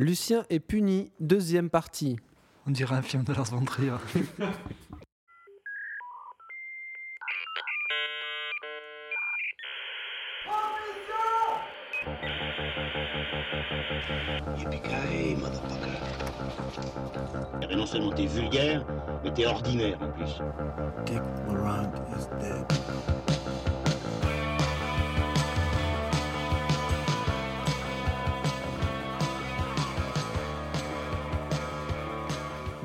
Lucien est puni, deuxième partie. On dirait un film de Lars von Trier. Non seulement t'es vulgaire, mais t'es ordinaire en plus. Dick Laurent is dead.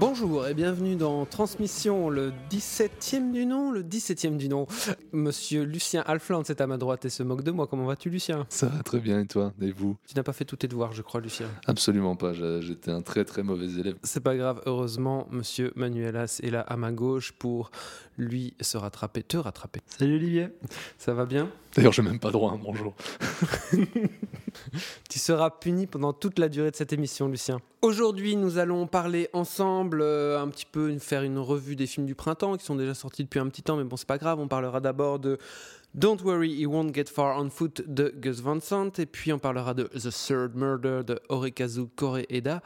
Bonjour et bienvenue dans Transmission, le 17e du nom, le 17e du nom. Monsieur Lucien Alfland, c'est à ma droite et se moque de moi. Comment vas-tu, Lucien? Ça va très bien et toi? Et vous? Tu n'as pas fait tous tes devoirs, je crois, Lucien. Absolument pas, j'étais un très très mauvais élève. C'est pas grave, heureusement, monsieur Manuelas est là à ma gauche pour lui se rattraper, te rattraper. Salut Olivier. Ça va bien? D'ailleurs, j'ai même pas droit à un bonjour. Tu seras puni pendant toute la durée de cette émission, Lucien. Aujourd'hui, nous allons parler ensemble, euh, un petit peu faire une revue des films du printemps qui sont déjà sortis depuis un petit temps, mais bon, c'est pas grave. On parlera d'abord de Don't Worry, He Won't Get Far on Foot de Gus Van Sant, et puis on parlera de The Third Murder de Horikazu Koreeda.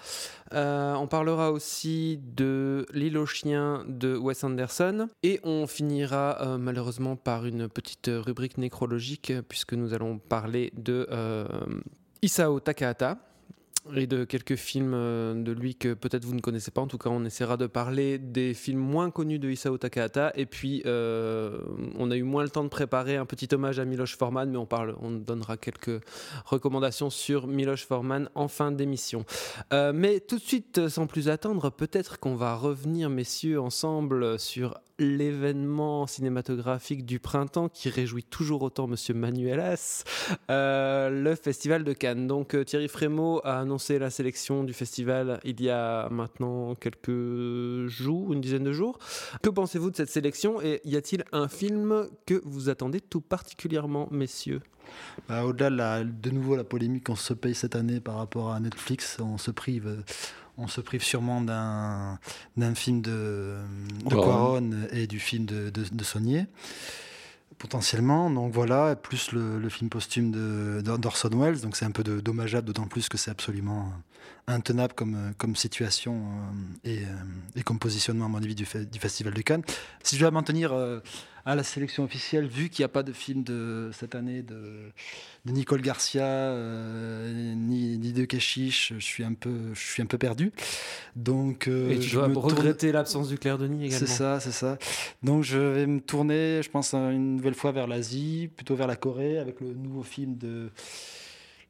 Euh, on parlera aussi de L'île aux de Wes Anderson, et on finira euh, malheureusement par une petite rubrique nécrologique, puisque nous allons parler de euh, Isao Takahata et de quelques films euh, de lui que peut-être vous ne connaissez pas. En tout cas, on essaiera de parler des films moins connus de Isao Takahata. Et puis, euh, on a eu moins le temps de préparer un petit hommage à Miloš Forman, mais on, parle, on donnera quelques recommandations sur Miloš Forman en fin d'émission. Euh, mais tout de suite, sans plus attendre, peut-être qu'on va revenir, messieurs, ensemble sur l'événement cinématographique du printemps qui réjouit toujours autant Monsieur Manuelas, le Festival de Cannes. Donc Thierry Frémaux a annoncé la sélection du festival il y a maintenant quelques jours, une dizaine de jours. Que pensez-vous de cette sélection et y a-t-il un film que vous attendez tout particulièrement, messieurs? Bah, Au-delà de, nouveau la polémique qu'on se paye cette année par rapport à Netflix, on se prive, on se prive sûrement d'un film de, de. Cuarón et du film de, de, de Saunier, potentiellement. Donc voilà, plus le, film posthume d'Orson Welles. Donc c'est un peu dommageable, d'autant plus que c'est absolument euh, intenable comme, euh, situation euh, et, comme positionnement, à mon avis, du, fe- du Festival de Cannes. Si je dois m'en tenir à la sélection officielle, vu qu'il n'y a pas de film de cette année de, de Nicole Garcia euh, ni, ni de Keshish, je suis un peu, je suis un peu perdu. Donc, euh, Et tu je dois tourne- regretter l'absence du Clair Denis également. c'est ça, c'est ça. Donc je vais me tourner, je pense, une nouvelle fois vers l'Asie, plutôt vers la Corée, avec le nouveau film de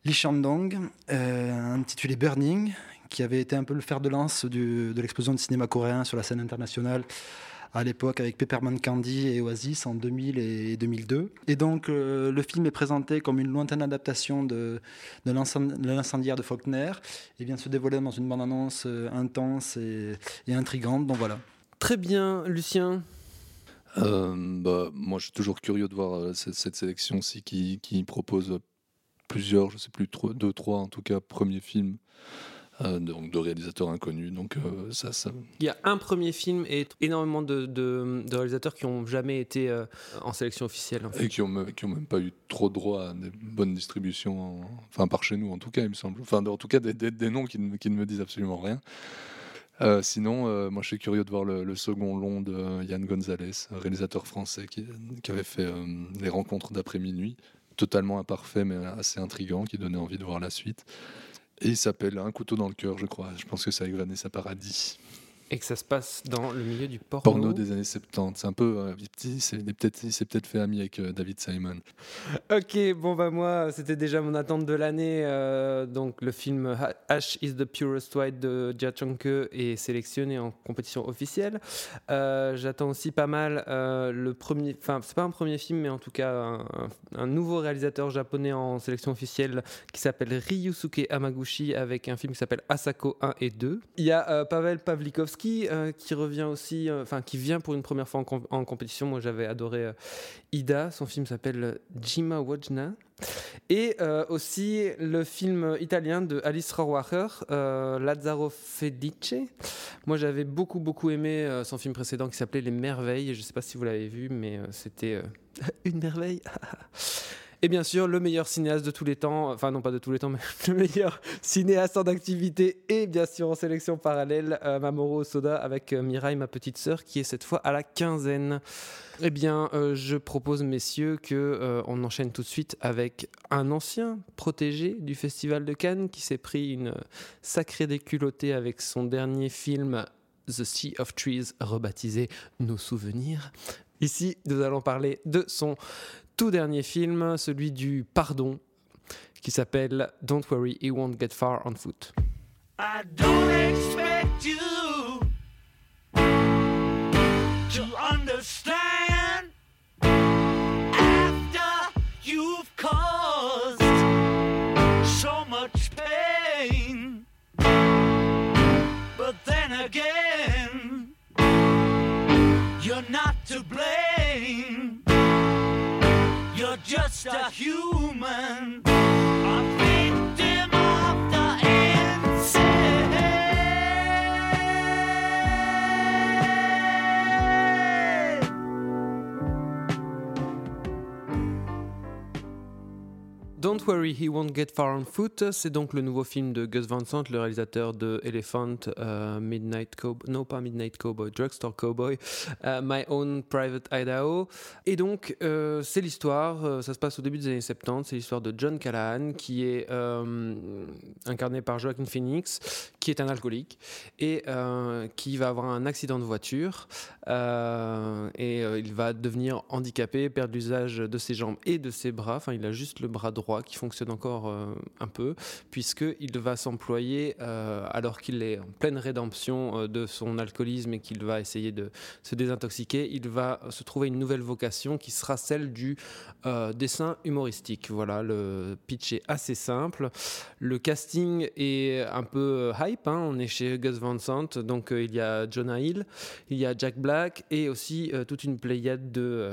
Lee Shandong, euh, intitulé Burning, qui avait été un peu le fer de lance du- de l'explosion du cinéma coréen sur la scène internationale à l'époque avec Peppermint Candy et Oasis en 2000 et 2002. Et donc euh, le film est présenté comme une lointaine adaptation de, de l'incend- de l'incendiaire de Faulkner et vient se dévoiler dans une bande-annonce euh, intense et, et intrigante. Donc voilà. Très bien, Lucien. Euh, bah, moi, je suis toujours curieux de voir euh, cette, cette sélection-ci qui, qui propose plusieurs, je sais plus, trois- deux, trois en tout cas, premiers films euh, donc de réalisateurs inconnus. Donc euh, ça, ça, Il y a un premier film et énormément de, de- de réalisateurs qui n'ont jamais été euh, en sélection officielle. en fait. et qui ont, me- qui ont même pas eu trop droit à des bonnes distributions, en- enfin par chez nous en tout cas, il me semble. Enfin, en tout cas, des, des- des noms qui ne, qui ne me disent absolument rien. Sinon, moi je suis curieux de voir le, le second long de Yann Gonzalez, réalisateur français qui, qui avait fait Les Rencontres d'après minuit, totalement imparfait mais assez intrigant, qui donnait envie de voir la suite. Et il s'appelle Un couteau dans le cœur, je crois. Je pense que c'est avec Vanessa Paradis. Et que ça se passe dans le milieu du porno. Porno des années 70. C'est un peu. euh, petit, c'est il est peut-être il s'est peut-être fait ami avec euh, David Simon. Ok, bon bah moi c'était déjà mon attente de l'année. euh, donc le film Ash is the Purest White de Jia Changke est sélectionné en compétition officielle. Euh, J'attends aussi pas mal euh, le premier, enfin c'est pas un premier film mais en tout cas un, un- nouveau réalisateur japonais en sélection officielle qui s'appelle Ryusuke Hamaguchi avec un film qui s'appelle Asako 1 et 2. Il y a euh, Pavel Pavlikovski euh, qui revient aussi, euh, enfin qui vient pour une première fois en, com- en compétition. Moi j'avais adoré euh, Ida, son film s'appelle Jima Wojna. Et aussi le film italien de Alice Rohrwacher, Lazzaro Felice. Moi j'avais beaucoup beaucoup aimé son film précédent qui s'appelait Les Merveilles. Je ne sais pas si vous l'avez vu, mais c'était une merveille. Et bien sûr, le meilleur cinéaste de tous les temps, enfin non pas de tous les temps, mais le meilleur cinéaste en activité et bien sûr en sélection parallèle, euh, Mamoru Soda avec euh, Mirai, ma petite sœur, qui est cette fois à la quinzaine. Eh bien, euh, je propose, messieurs, que euh, on enchaîne tout de suite avec un ancien protégé du Festival de Cannes qui s'est pris une sacrée déculottée avec son dernier film The Sea of Trees, rebaptisé Nos souvenirs. Ici, nous allons parler de son tout dernier film, celui du pardon, qui s'appelle Don't Worry, He Won't Get Far on Foot. Just a human, a Don't Worry, He Won't Get Far on Foot, c'est donc le nouveau film de Gus Van Sant, le réalisateur de Elephant, euh, Midnight Cowboy, non pas Midnight Cowboy, Drugstore Cowboy, euh, My Own Private Idaho. Et donc, euh, c'est l'histoire, ça se passe au début des années 70, c'est l'histoire de John Callahan, qui est incarné par Joaquin Phoenix, qui est un alcoolique, et qui va avoir un accident de voiture, et il va devenir handicapé, perdre l'usage de ses jambes et de ses bras, enfin il a juste le bras droit qui fonctionne encore euh, un peu, puisqu'il va s'employer, euh, alors qu'il est en pleine rédemption euh, de son alcoolisme et qu'il va essayer de se désintoxiquer, il va se trouver une nouvelle vocation qui sera celle du dessin humoristique. Voilà, le pitch est assez simple. Le casting est un peu hype, hein. on est chez Gus Van Sant, donc il y a Jonah Hill, il y a Jack Black et aussi toute une pléiade de,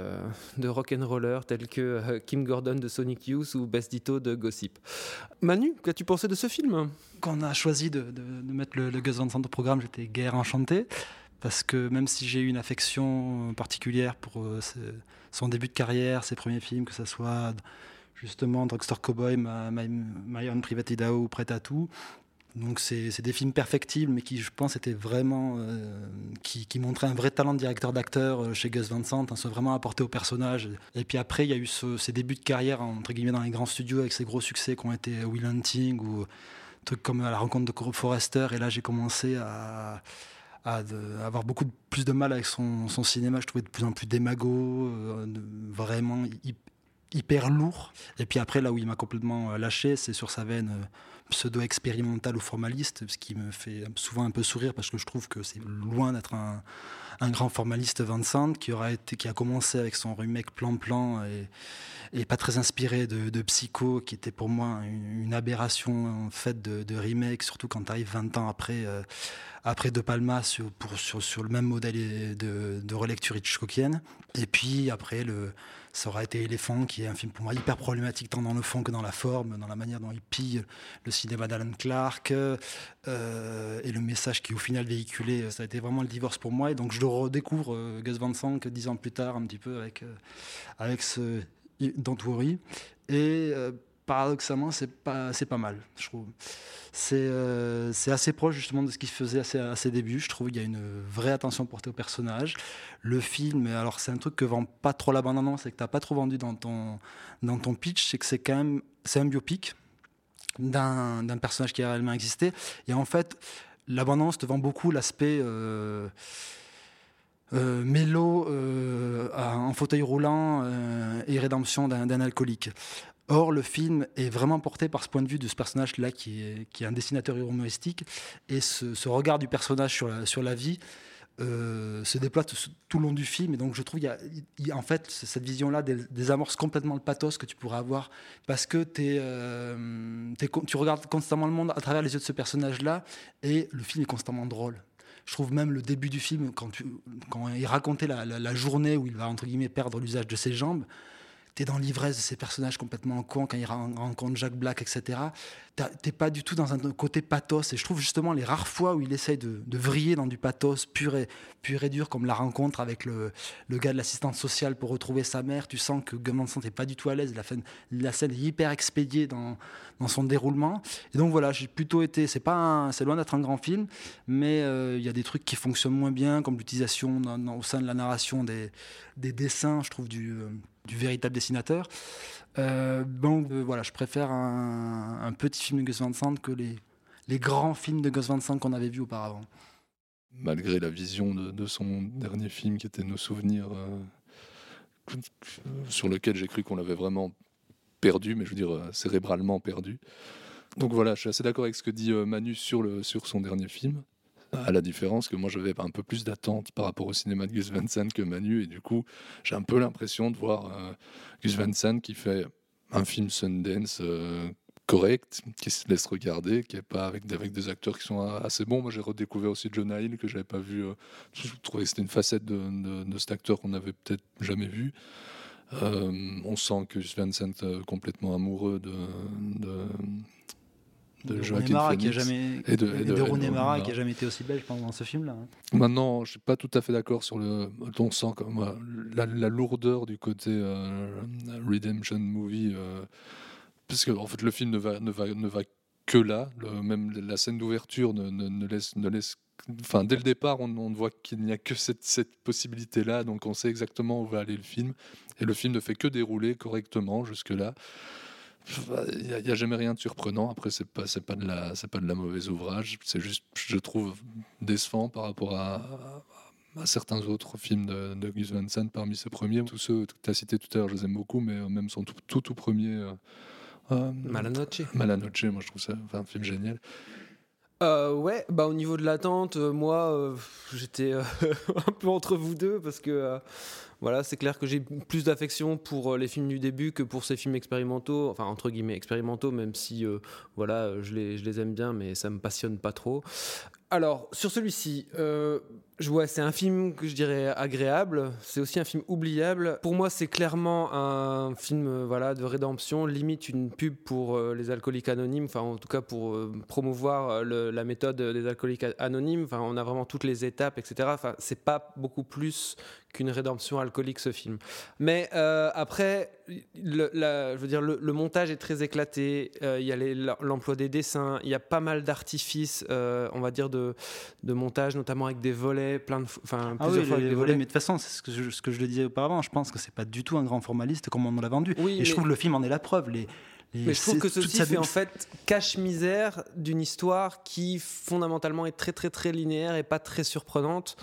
de rock'n'rollers tels que Kim Gordon de Sonic Youth ou Bess De Gossip. Manu, qu'as-tu pensé de ce film? Quand on a choisi de, mettre le, le Gus Van Sant au programme, j'étais guère enchanté. Parce que même si j'ai eu une affection particulière pour euh, son début de carrière, ses premiers films, que ce soit justement Drugstore Cowboy, My, My, My Own Private Idaho ou Prêt à tout, donc c'est des films perfectibles, mais qui, je pense, étaient vraiment, euh, qui, montraient un vrai talent de directeur d'acteur euh, chez Gus Van Sant, hein, se vraiment apporté au personnage. Et puis après, il y a eu ce- ces débuts de carrière entre guillemets dans les grands studios avec ces gros succès qui ont été Will Hunting ou trucs comme à la rencontre de Forrester. Et là, j'ai commencé à, avoir beaucoup plus de mal avec son, cinéma. Je trouvais de plus en plus démago, euh, vraiment hy- hyper lourd. Et puis après, là où il m'a complètement euh, lâché, c'est sur sa veine euh, pseudo-expérimentale ou formaliste, ce qui me fait souvent un peu sourire parce que je trouve que c'est loin d'être un, grand formaliste Vincent qui, aura été, qui a commencé avec son remake Plan-Plan et, et pas très inspiré de, Psycho, qui était pour moi une, aberration en de, remake, surtout quand tu arrives 20 ans après, euh, après De Palma sur le même modèle de, de relecture Hitchcockienne. Et puis après, le, ça aura été Éléphant, qui est un film pour moi hyper problématique, tant dans le fond que dans la forme, dans la manière dont il pille le cinéma d'Alan Clark, euh, et le message qui au final véhiculé. Ça a été vraiment le divorce pour moi. Et donc je le redécouvre, euh, Gus Van Sant, dix ans plus tard, un petit peu avec, euh, avec ce Don't Worry. Et euh, paradoxalement, c'est pas, pas mal, je trouve. C'est euh, c'est assez proche justement de ce qu'il faisait à ses, débuts. Je trouve qu'il y a une vraie attention portée au personnage. Le film, alors c'est un truc que vend pas trop la bande-annonce, c'est que t'as pas trop vendu dans ton, dans ton pitch, c'est que c'est quand même c'est un biopic d'un personnage qui a réellement existé. Et en fait, l'abondance te vend beaucoup l'aspect euh, euh, mélo euh, en fauteuil roulant euh, et rédemption d'un d'un alcoolique. Or, le film est vraiment porté par ce point de vue de ce personnage-là qui est, un dessinateur humoristique et ce, regard du personnage sur la, vie euh, se déploie tout, tout le long du film. Et donc, je trouve qu'il y a, en fait cette vision-là dés- désamorce complètement le pathos que tu pourrais avoir parce que euh, tu regardes constamment le monde à travers les yeux de ce personnage-là et le film est constamment drôle. Je trouve même le début du film, quand, il racontait la, la- la journée où il va entre guillemets perdre l'usage de ses jambes, es dans l'ivresse de ces personnages complètement cons quand ils ren- rencontrent Jack Black, etc. T'es pas du tout dans un côté pathos. Et je trouve justement les rares fois où il essaye de, vriller dans du pathos pur et, pur et dur, comme la rencontre avec le, le gars de l'assistance sociale pour retrouver sa mère, tu sens que Vincent n'est pas du tout à l'aise. La, la scène est hyper expédiée dans, dans son déroulement. Et donc voilà, j'ai plutôt été. C'est pas, c'est loin d'être un grand film, mais euh, il y a des trucs qui fonctionnent moins bien, comme l'utilisation au sein de la narration des, des dessins, je trouve, du, euh, du véritable dessinateur. Euh, euh, voilà, je préfère un, petit film de Gus Van Sant que les, les grands films de Gus Van Sant qu'on avait vus auparavant. malgré la vision de, son dernier film qui était Nos souvenirs, euh, sur lequel j'ai cru qu'on l'avait vraiment perdu, mais je veux dire euh, cérébralement perdu. Donc voilà, je suis assez d'accord avec ce que dit Manu sur, le, sur son dernier film, à la différence que moi j'avais un peu plus d'attente par rapport au cinéma de Gus Van Sant que Manu, et du coup j'ai un peu l'impression de voir euh, Gus Van Sant qui fait un film Sundance euh, correct, qui se laisse regarder, qui est pas avec, avec des acteurs qui sont assez bons. Moi, j'ai redécouvert aussi Jonah Hill que j'avais pas vu. euh, je trouvais que c'était une facette de, cet acteur qu'on n'avait peut-être jamais vu. On sent que Gus Van Sant est complètement amoureux de, de Joaquin qui a jamais et de- et et de de- Rooney et de Mara qui a jamais été aussi pense, dans ce film là. Maintenant, je suis pas tout à fait d'accord sur le. On sent comme euh, la, la lourdeur du côté euh, redemption movie, euh, parce que en fait le film ne va ne va ne va que là. Le- même la scène d'ouverture ne, ne, ne laisse ne laisse. Enfin, dès le départ, on, on voit qu'il n'y a que cette, cette possibilité-là, donc on sait exactement où va aller le film, et le film ne fait que dérouler correctement jusque-là. Il n'y a, jamais rien de surprenant. Après, c'est pas c'est pas de la c'est pas de la mauvaise ouvrage. C'est juste, je trouve, décevant par rapport à, à- à certains autres films de, de Gus Van Sant parmi ses premiers. Tous ceux que tu as cités tout à l'heure, je les aime beaucoup, mais euh, même son tout tout, tout premier. euh, euh, Malanoche. Malanoche, moi je trouve ça enfin, un film génial. Euh, ouais, bah au niveau de l'attente, moi j'étais un peu entre vous deux parce que voilà, c'est clair que j'ai plus d'affection pour euh, les films du début que pour ces films expérimentaux, enfin entre guillemets expérimentaux, même si euh, voilà, je les, je les aime bien, mais ça me passionne pas trop. Alors sur celui-ci, euh, je c'est un film que je dirais agréable. C'est aussi un film oubliable. Pour moi, c'est clairement un film voilà de rédemption, limite une pub pour les alcooliques anonymes. Enfin, en tout cas pour promouvoir la méthode des alcooliques anonymes. Enfin, on a vraiment toutes les étapes, etc. Enfin, c'est pas beaucoup plus qu'une rédemption alcoolique ce film. Mais euh, après, le, la- je veux dire, le, le montage est très éclaté. Euh, Il y a l'emploi des dessins. Il y a pas mal d'artifices, euh, on va dire de, de montage, notamment avec des volets, plein de, enfin Ah plusieurs oui, fois avec des volets, mais de toute façon, c'est ce que, je, ce que je le disais auparavant. Je pense que c'est pas du tout un grand formaliste comme on l'a vendu. Oui, Et mais- je trouve que le film en est la preuve. Les, Mais je trouve que ceci fait en fait cache-misère d'une histoire qui fondamentalement est très très très linéaire et pas très surprenante.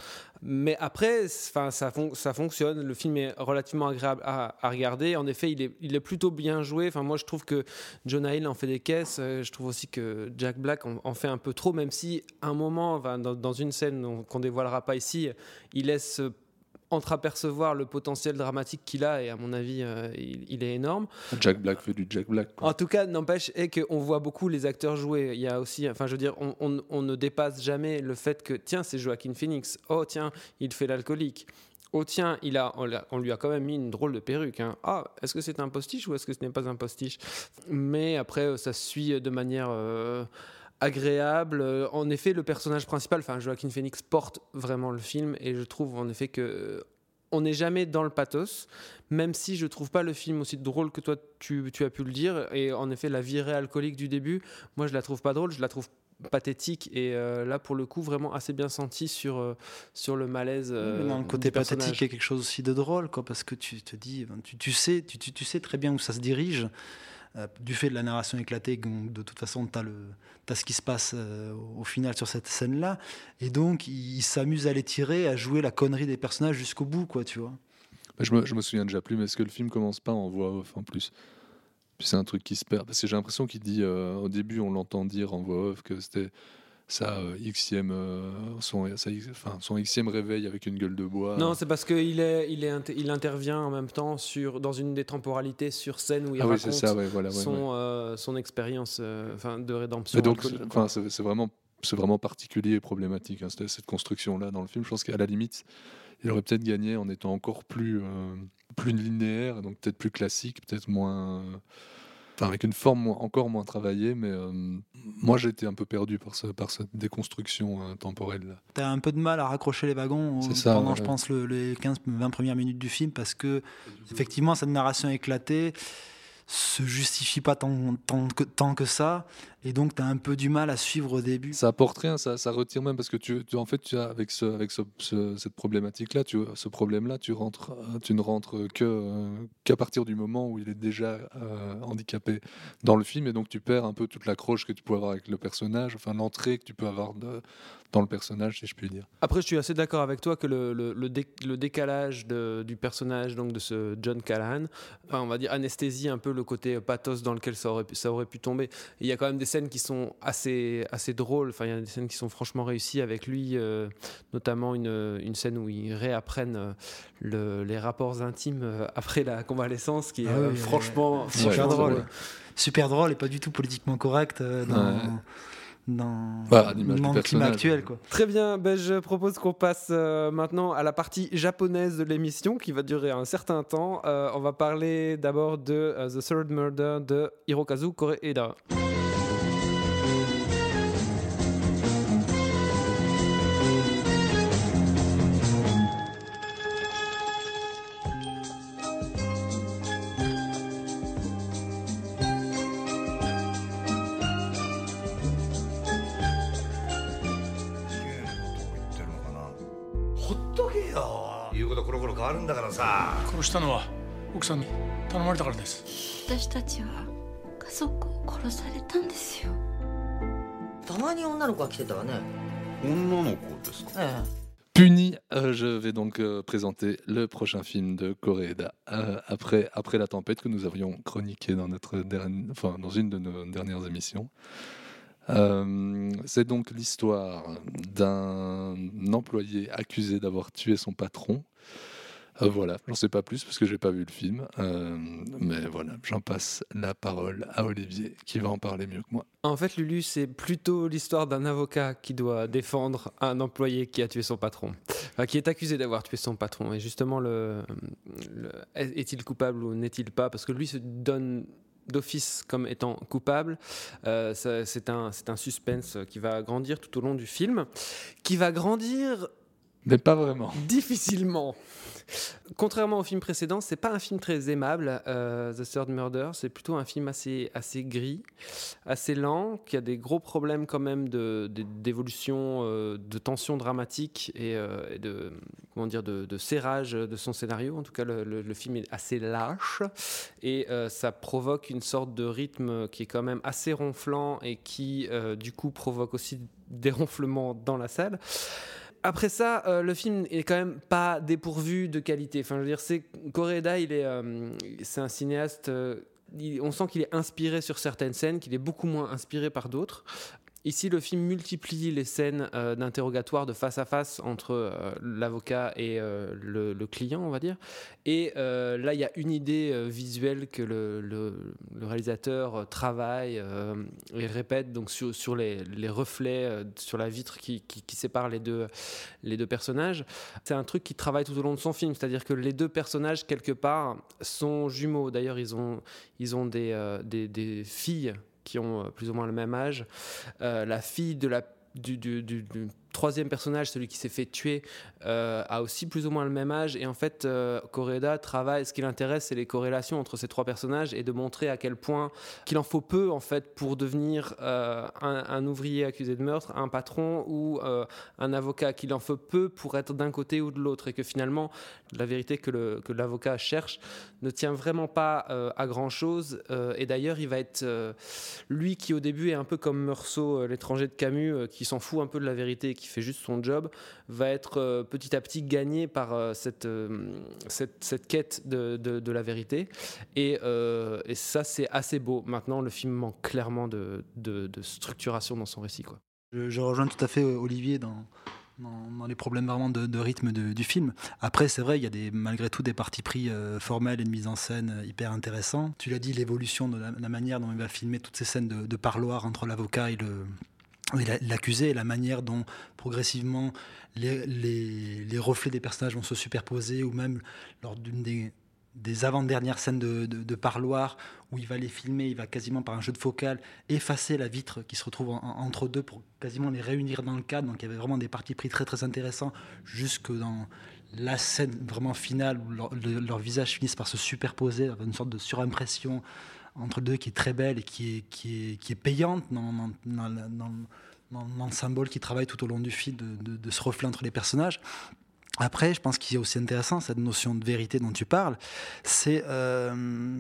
Mais après, enfin, ça, fon- ça fonctionne. Le film est relativement agréable à, à regarder. En effet, il est, il est plutôt bien joué. Enfin, moi, je trouve que Jonah Hill en fait des caisses. Euh, Je trouve aussi que Jack Black en, en fait un peu trop, même si à un moment, dans, dans une scène qu'on dévoilera pas ici, il laisse entreapercevoir le potentiel dramatique qu'il a. Et à mon avis, euh, il- il est énorme. Jack Black fait du Jack Black. quoi. En tout cas, n'empêche est qu'on voit beaucoup les acteurs jouer. Il y a aussi, enfin, je veux dire, on, on- on ne dépasse jamais le fait que tiens, c'est Joaquin Phoenix. Oh tiens, il fait l'alcoolique. Oh tiens, il a, on lui a quand même mis une drôle de perruque. hein. Ah, est-ce que c'est un postiche ou est-ce que ce n'est pas un postiche? Mais après, euh, ça se suit de manière euh, agréable. Euh, En effet, le personnage principal, enfin Joaquin Phoenix, porte vraiment le film et je trouve en effet que euh, on n'est jamais dans le pathos, même si je trouve pas le film aussi drôle que toi tu, tu as pu le dire. Et en effet, la virée alcoolique du début, moi je la trouve pas drôle, je la trouve pathétique et euh, là pour le coup vraiment assez bien senti sur, euh, sur le malaise. euh, dans le côté pathétique, il y a quelque chose aussi de drôle, quoi, parce que tu te dis, ben, tu, tu sais, tu sais très bien où ça se dirige, euh, du fait de la narration éclatée, de toute façon, tu as, ce qui se passe euh, au final sur cette scène-là, et donc il, s'amuse à les tirer, à jouer la connerie des personnages jusqu'au bout, quoi, tu vois. Mais Je me, je me souviens déjà plus, mais est-ce que le film commence pas en voix off en plus? Puis c'est un truc qui se perd. Parce que j'ai l'impression qu'il dit, euh, au début, on l'entend dire en voix off que c'était sa euh, xème, euh, son, sa x- enfin, son xème réveil avec une gueule de bois. Non, c'est parce qu'il est, il est, il intervient en même temps sur, dans une des temporalités sur scène où il ah raconte c'est ça, ouais, voilà. ouais, son, ouais. euh, son expérience enfin, de rédemption. Donc, enfin, c'est vraiment, c'est vraiment particulier et problématique, hein, cette, cette construction-là dans le film. Je pense qu'à la limite, il aurait peut-être gagné en étant encore plus, euh, plus linéaire, donc peut-être plus classique, peut-être moins. euh, Enfin, avec une forme encore moins travaillée, mais euh, moi j'ai été un peu perdu par, ce, par cette déconstruction euh, temporelle. là. T'as un peu de mal à raccrocher les wagons euh, ça, pendant, ouais. je pense, le- les 15-20 premières minutes du film parce que, effectivement, cette narration éclatée se justifie pas tant, tant, que, tant que ça. Et donc, tu as un peu du mal à suivre au début. Ça apporte rien, ça, ça retire même parce que tu, tu- en fait, tu as avec ce, avec ce, ce- cette problématique-là, tu, ce problème-là, tu rentres, euh, tu ne rentres que euh, qu'à partir du moment où il est déjà euh, handicapé dans le film, et donc tu perds un peu toute l'accroche que tu peux avoir avec le personnage, enfin l'entrée que tu peux avoir de- dans le personnage, si je puis dire. Après, je suis assez d'accord avec toi que le, le- le dé- le décalage de- du personnage donc de ce John Callahan, enfin, on va dire anesthésie un peu le côté pathos dans lequel ça aurait, pu- ça aurait pu tomber. Et Il y a quand même des scènes qui sont assez, assez drôles, enfin, il y a des scènes qui sont franchement réussies avec lui, euh, notamment une, une scène où ils réapprennent euh, le- les rapports intimes euh, après la convalescence, qui est Ah euh, oui, franchement, Super franchement drôle. drôle. Super drôle et pas du tout politiquement correct euh, dans, Ouais. dans, le climat actuel. Quoi. Très bien, ben, je propose qu'on passe euh, maintenant à la partie japonaise de l'émission qui va durer un certain temps. Euh, on va parler d'abord de The Third Murder de Hirokazu Koreeda. ことコロコロ変わるんだからさ殺したのは奥さんに頼まれたからです私たちは家族を殺されたんですよたまに女の子が来てたわね女の子ですかええ Puni, euh, je vais donc euh, présenter le prochain film de Koreeda euh, après, après la tempête que nous avions chroniqué dans, notre dernière, enfin, dans une de nos dernières émissions. Euh, c'est donc l'histoire d'un employé accusé d'avoir tué son patron. Euh, voilà, j'en sais pas plus parce que j'ai pas vu le film, Euh, mais voilà, j'en passe la parole à Olivier qui va en parler mieux que moi. En fait, Lulu, c'est plutôt l'histoire d'un avocat qui doit défendre un employé qui a tué son patron, Enfin, qui est accusé d'avoir tué son patron. Et justement, le, le- est-il coupable ou n'est-il pas? Parce que lui se donne d'office comme étant coupable. Euh, ça- c'est un, c'est un suspense qui va grandir tout au long du film, qui va grandir Mais pas vraiment. difficilement. Contrairement au film précédent, c'est pas un film très aimable, euh, The Third Murder. C'est plutôt un film assez, assez gris, assez lent, qui a des gros problèmes quand même de- de- d'évolution, euh, de tension dramatique et, euh, de comment dire de, de serrage de son scénario. En tout cas, le, film est assez lâche et ça provoque une sorte de rythme qui est quand même assez ronflant et qui du coup provoque aussi des ronflements dans la salle. Après ça, euh, le film est quand même pas dépourvu de qualité. Enfin, je veux dire, c'est il est, euh, c'est un cinéaste. euh, on sent qu'il est inspiré sur certaines scènes, qu'il est beaucoup moins inspiré par d'autres. Ici, le film multiplie les scènes euh, d'interrogatoire de face à face entre euh, l'avocat et euh, le, client, on va dire. Et là, il y a une idée visuelle que le, réalisateur travaille et répète donc sur, les, reflets sur la vitre qui, sépare les deux, personnages. C'est un truc qui travaille tout au long de son film, c'est-à-dire que les deux personnages, quelque part, sont jumeaux. D'ailleurs, ils ont, des filles qui ont euh, plus ou moins le même âge. Euh, la fille de la, du, du- du- du troisième personnage, celui qui s'est fait tuer, euh, a aussi plus ou moins le même âge. Et en fait, euh, Koreeda travaille, ce qui l'intéresse, c'est les corrélations entre ces trois personnages et de montrer à quel point qu'il en faut peu, en fait, pour devenir euh, un, ouvrier accusé de meurtre, un patron ou euh, un avocat, qu'il en faut peu pour être d'un côté ou de l'autre. Et que finalement, la vérité que l'avocat cherche ne tient vraiment pas à grand-chose. Et d'ailleurs, il va être lui qui, au début, est un peu comme Meursault, l'étranger de Camus, qui s'en fout un peu de la vérité qui fait juste son job, va être euh, petit à petit gagné par euh, cette, euh, cette, cette quête de, de- la vérité. Et, et ça, c'est assez beau. Maintenant, le film manque clairement de, de- structuration dans son récit. Quoi. Je, rejoins tout à fait Olivier dans, dans, les problèmes vraiment de, rythme du film. Après, c'est vrai, il y a des, malgré tout des partis pris euh, formels et de mise en scène hyper intéressants. Tu l'as dit, l'évolution de la, la manière dont il va filmer toutes ces scènes de, de parloir entre l'avocat et le l'accusé et la manière dont progressivement les, reflets des personnages vont se superposer ou même lors d'une des avant-dernières scènes de, de, parloir où il va les filmer, il va quasiment par un jeu de focal effacer la vitre qui se retrouve en- en- entre deux pour quasiment les réunir dans le cadre. Donc il y avait vraiment des parties pris très très intéressants jusque dans la scène vraiment finale où leur- le- leurs visages finissent par se superposer, une sorte de surimpression entre deux qui est très belle et qui est, qui est, qui est payante dans, dans, dans, le symbole qui travaille tout au long du film, de, de- de ce reflet entre les personnages. Après, je pense qu'il est aussi intéressant, cette notion de vérité dont tu parles, c'est euh,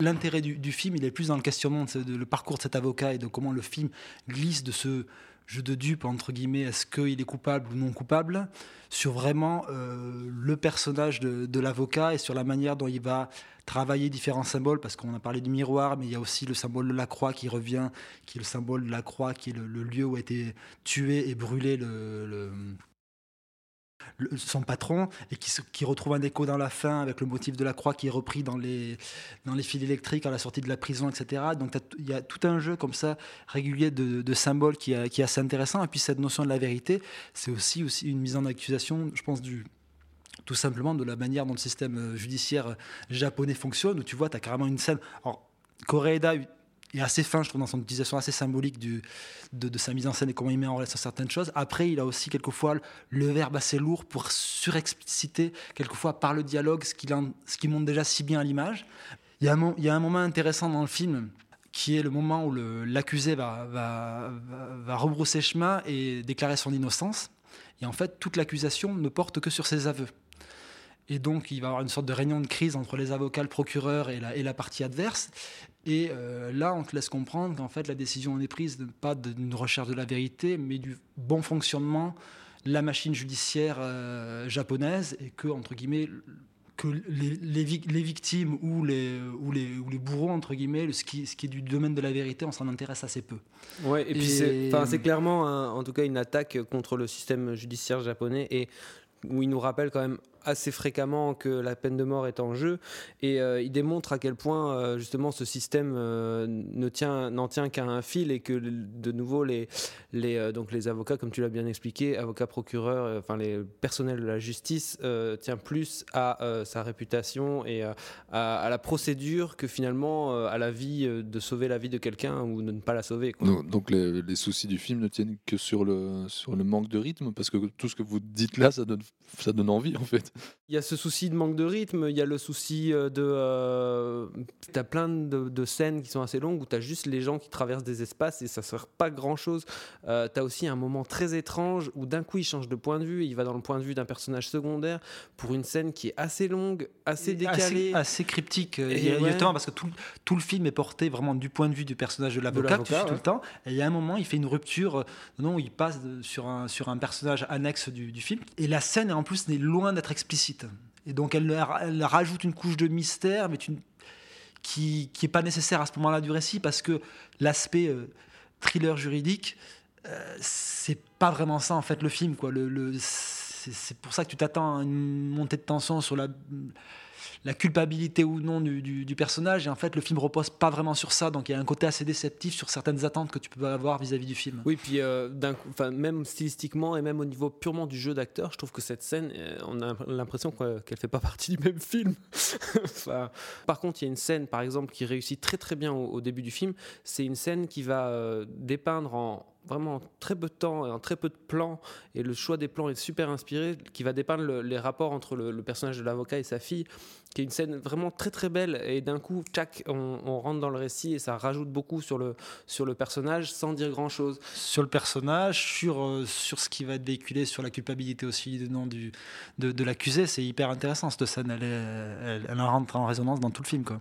l'intérêt du, du film, il est plus dans le questionnement de, de le parcours de cet avocat et de comment le film glisse de ce jeu de dupe, entre guillemets, est-ce qu'il est coupable ou non coupable, sur vraiment euh, le personnage de, l'avocat et sur la manière dont il va travailler différents symboles, parce qu'on a parlé du miroir, mais il y a aussi le symbole de la croix qui revient, qui est le symbole de la croix, qui est le, lieu où a été tué et brûlé le, son patron et qui, retrouve un écho dans la fin avec le motif de la croix qui est repris dans les, dans les fils électriques à la sortie de la prison, etc. Donc il y a tout un jeu comme ça régulier de, symboles qui est assez intéressant. Et puis cette notion de la vérité, c'est aussi, aussi une mise en accusation, je pense, du, tout simplement de la manière dont le système euh, judiciaire euh, japonais fonctionne, où tu vois, tu as carrément une scène. Alors, Koreeda est assez fin, je trouve, dans son utilisation assez symbolique de, de sa mise en scène et comment il met en relation certaines choses. Après, il a aussi quelquefois le verbe assez lourd pour surexpliciter, quelquefois par le dialogue, ce qui, ce monte déjà si bien à l'image. Il y, a un, il y a un moment intéressant dans le film qui est le moment où l'accusé va, va, va, va rebrousser chemin et déclarer son innocence. Et en fait, toute l'accusation ne porte que sur ses aveux. Et donc, il va y avoir une sorte de réunion de crise entre les avocats, le procureur et la, et la partie adverse. Et euh, là, on te laisse comprendre qu'en fait, la décision n'est prise de- pas d'une recherche de la vérité, mais du bon fonctionnement de la machine judiciaire euh, japonaise et que, entre guillemets, que les, les vic- les victimes ou les, ou, les, ou les bourreaux, entre guillemets, ce qui, ce qui est du domaine de la vérité, on s'en intéresse assez peu. Ouais, et puis Et- c'est, clairement, un- en tout cas, une attaque contre le système judiciaire japonais et où il nous rappelle quand même assez fréquemment que la peine de mort est en jeu et euh, il démontre à quel point euh, justement ce système euh, ne tient n'en tient qu'à un fil et que de nouveau les les donc les avocats comme tu l'as bien expliqué avocats procureurs enfin les personnels de la justice tient plus à sa réputation et à, la procédure que finalement à la vie de sauver la vie de quelqu'un ou de ne pas la sauver quoi. Donc les, les soucis du film ne tiennent que sur le, sur le manque de rythme, parce que tout ce que vous dites là, ça donne, ça donne envie en fait. Il y a ce souci de manque de rythme, il y a le souci euh, de... Euh, tu as plein de, de scènes qui sont assez longues où tu as juste les gens qui traversent des espaces et ça sert pas grand-chose. Euh, tu as aussi un moment très étrange où d'un coup il change de point de vue et il va dans le point de vue d'un personnage secondaire pour une scène qui est assez longue, assez décalée. Assez, assez cryptique. euh, Et il y a- ouais. justement, parce que tout, tout le film est porté vraiment du point de vue du personnage de l'avocat tu tout le temps. Et il y a un moment, il fait une rupture, euh, non, il passe sur, un, sur un personnage annexe du, du film. Et la scène, en plus, n'est loin d'être Et donc, elle, rajoute une couche de mystère, mais qui n'est pas nécessaire à ce moment-là du récit, parce que l'aspect euh, thriller juridique, euh, c'est pas vraiment ça, en fait, le film. C'est pour ça que tu t'attends à une montée de tension sur la, la culpabilité ou non du, du- personnage. Et en fait, le film repose pas vraiment sur ça. Donc il y a un côté assez déceptif sur certaines attentes que tu peux avoir vis-à-vis du film. Oui, puis euh, même stylistiquement et même au niveau purement du jeu d'acteur, je trouve que cette scène, euh, on a l'impression qu'elle fait pas partie du même film. Par contre, il y a une scène, par exemple, qui réussit très très bien au, au début du film. C'est une scène qui va euh, dépeindre en vraiment en très peu de temps et en très peu de plans et le choix des plans est super inspiré qui va dépeindre le- les rapports entre le, le personnage de l'avocat et sa fille qui est une scène vraiment très très belle et d'un coup tchac on, on rentre dans le récit et ça rajoute beaucoup sur le, sur le personnage sans dire grand chose Sur le personnage, sur, euh, sur ce qui va être véhiculé, sur la culpabilité aussi du nom du, de, de l'accusé, c'est hyper intéressant cette scène. Elle, est- elle, elle rentre en résonance dans tout le film. Quoi.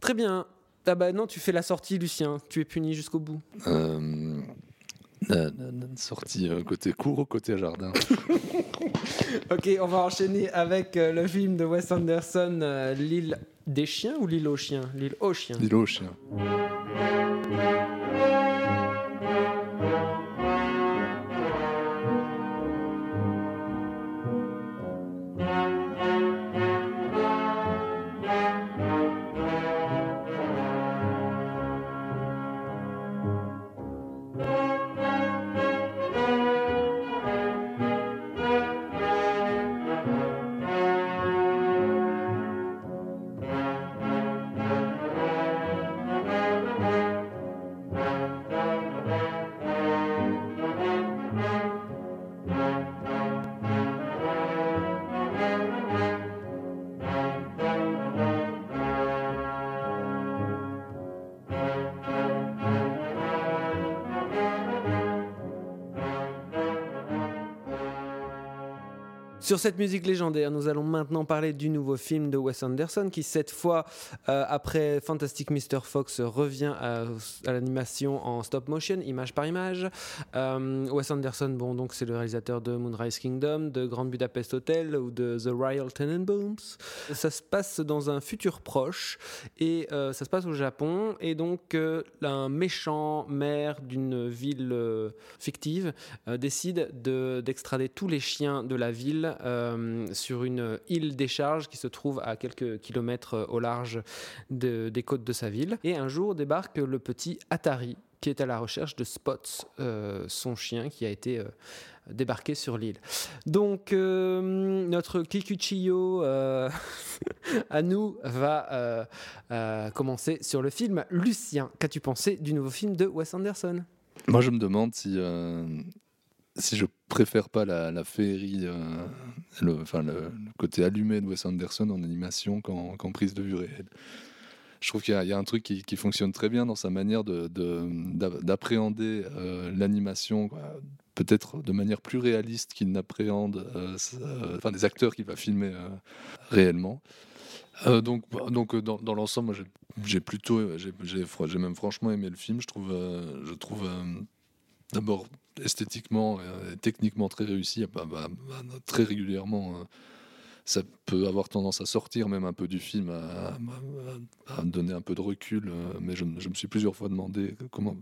Très bien. Ah bah non, tu fais la sortie, Lucien. Tu es puni jusqu'au bout. Euh, na- sortie euh, côté cour ou côté jardin Ok, on va enchaîner avec euh, le film de Wes Anderson, euh, L'île des chiens ou l'île aux chiens? L'île aux chiens. L'île aux chiens. Sur cette musique légendaire, nous allons maintenant parler du nouveau film de Wes Anderson qui, cette fois, euh, après Fantastic Mr. Fox, revient à, l'animation en stop motion, image par image. Euh, Wes Anderson, bon, donc c'est le réalisateur de Moonrise Kingdom, de Grand Budapest Hotel ou de The Royal Tenenbaums. Ça se passe dans un futur proche et euh, ça se passe au Japon. Et donc, un méchant maire d'une ville fictive décide de- d'extrader tous les chiens de la ville sur une île décharge qui se trouve à quelques kilomètres euh, au large de- des côtes de sa ville. Et un jour débarque le petit Atari qui est à la recherche de Spots, euh, son chien qui a été euh, débarqué sur l'île. Donc euh, notre Kikuchiyo euh, à nous va euh, euh, commencer sur le film. Lucien, qu'as-tu pensé du nouveau film de Wes Anderson? Moi, je me demande si, euh, si je préfère pas la, la féerie, euh, le, côté allumé de Wes Anderson en animation qu'en prise de vue réelle. Je trouve qu'il y, a- un truc qui, fonctionne très bien dans sa manière de- de- d'appréhender euh, l'animation, peut-être de manière plus réaliste qu'il n'appréhende euh, enfin, des acteurs qu'il va filmer réellement. Donc, donc dans, l'ensemble, j'ai- plutôt, j'ai même franchement aimé le film. Je trouve, je trouve d'abord esthétiquement et techniquement très réussi. Bah, bah, bah, très régulièrement, euh, ça peut avoir tendance à sortir même un peu du film, à, donner un peu de recul. euh, mais je, me- suis plusieurs fois demandé comment.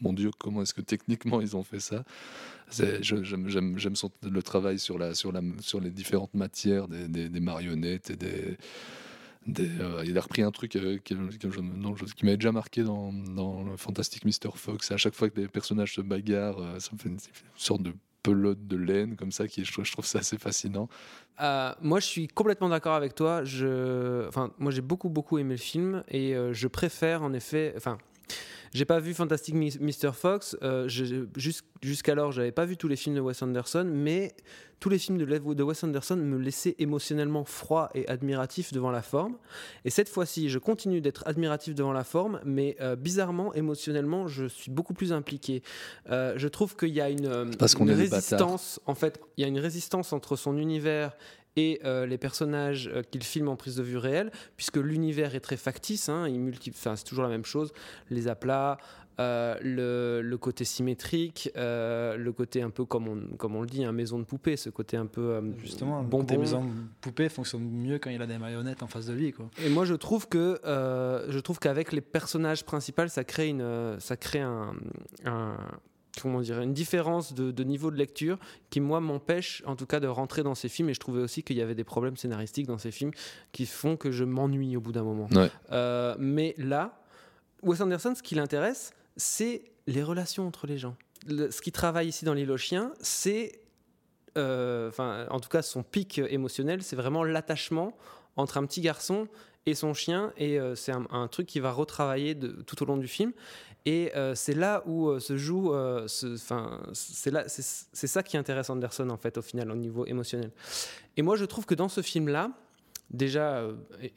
Mon Dieu, comment est-ce que techniquement ils ont fait ça J'aime le travail sur, les différentes matières des marionnettes et des, des, euh, il a repris un truc euh, je- qui m'avait déjà marqué dans, le Fantastic Mr. Fox. À chaque fois que les personnages se bagarrent, euh, ça me fait une, sorte de pelote de laine comme ça, qui je, trouve- je trouve ça assez fascinant. Moi, je suis complètement d'accord avec toi. Je, enfin, moi, j'ai beaucoup, beaucoup aimé le film et je préfère, en effet, enfin. J'ai pas vu Fantastic Mr. Fox. euh, Jusqu'alors, j'avais pas vu tous les films de Wes Anderson, mais tous les films de, Wes Anderson me laissaient émotionnellement froid et admiratif devant la forme. Et cette fois-ci, je continue d'être admiratif devant la forme, mais euh, bizarrement, émotionnellement, je suis beaucoup plus impliqué. Euh, je trouve qu'il y a une, euh, Parce une résistance. En fait, il y a une résistance entre son univers et euh, les personnages euh, qu'il filme en prise de vue réelle, puisque l'univers est très factice, hein, c'est toujours la même chose, les aplats, euh, le, le côté symétrique, le côté un peu comme on, comme on le dit, un maison de poupée, ce côté un peu Justement, le bonbon. côté maison poupée fonctionne mieux quand il a des marionnettes en face de lui. Quoi. Et moi, je trouve que je trouve qu'avec les personnages principaux, ça crée une, ça crée un, un- comment dire, une différence de, de niveau de lecture qui moi m'empêche, en tout cas, de rentrer dans ces films. Et je trouvais aussi qu'il y avait des problèmes scénaristiques dans ces films qui font que je m'ennuie au bout d'un moment. Ouais. Euh, mais là, Wes Anderson, ce qui l'intéresse, c'est les relations entre les gens. Le- ce qui travaille ici dans L'île aux chiens, c'est euh, enfin, en tout cas, son pic émotionnel, c'est vraiment l'attachement entre un petit garçon et son chien, et euh, c'est un, un truc qui va retravailler de- tout au long du film. Et euh, c'est là où euh, se joue, euh, ce- c'est là, c'est ça qui intéresse Anderson en fait au final au niveau émotionnel. Et moi, je trouve que dans ce film-là, déjà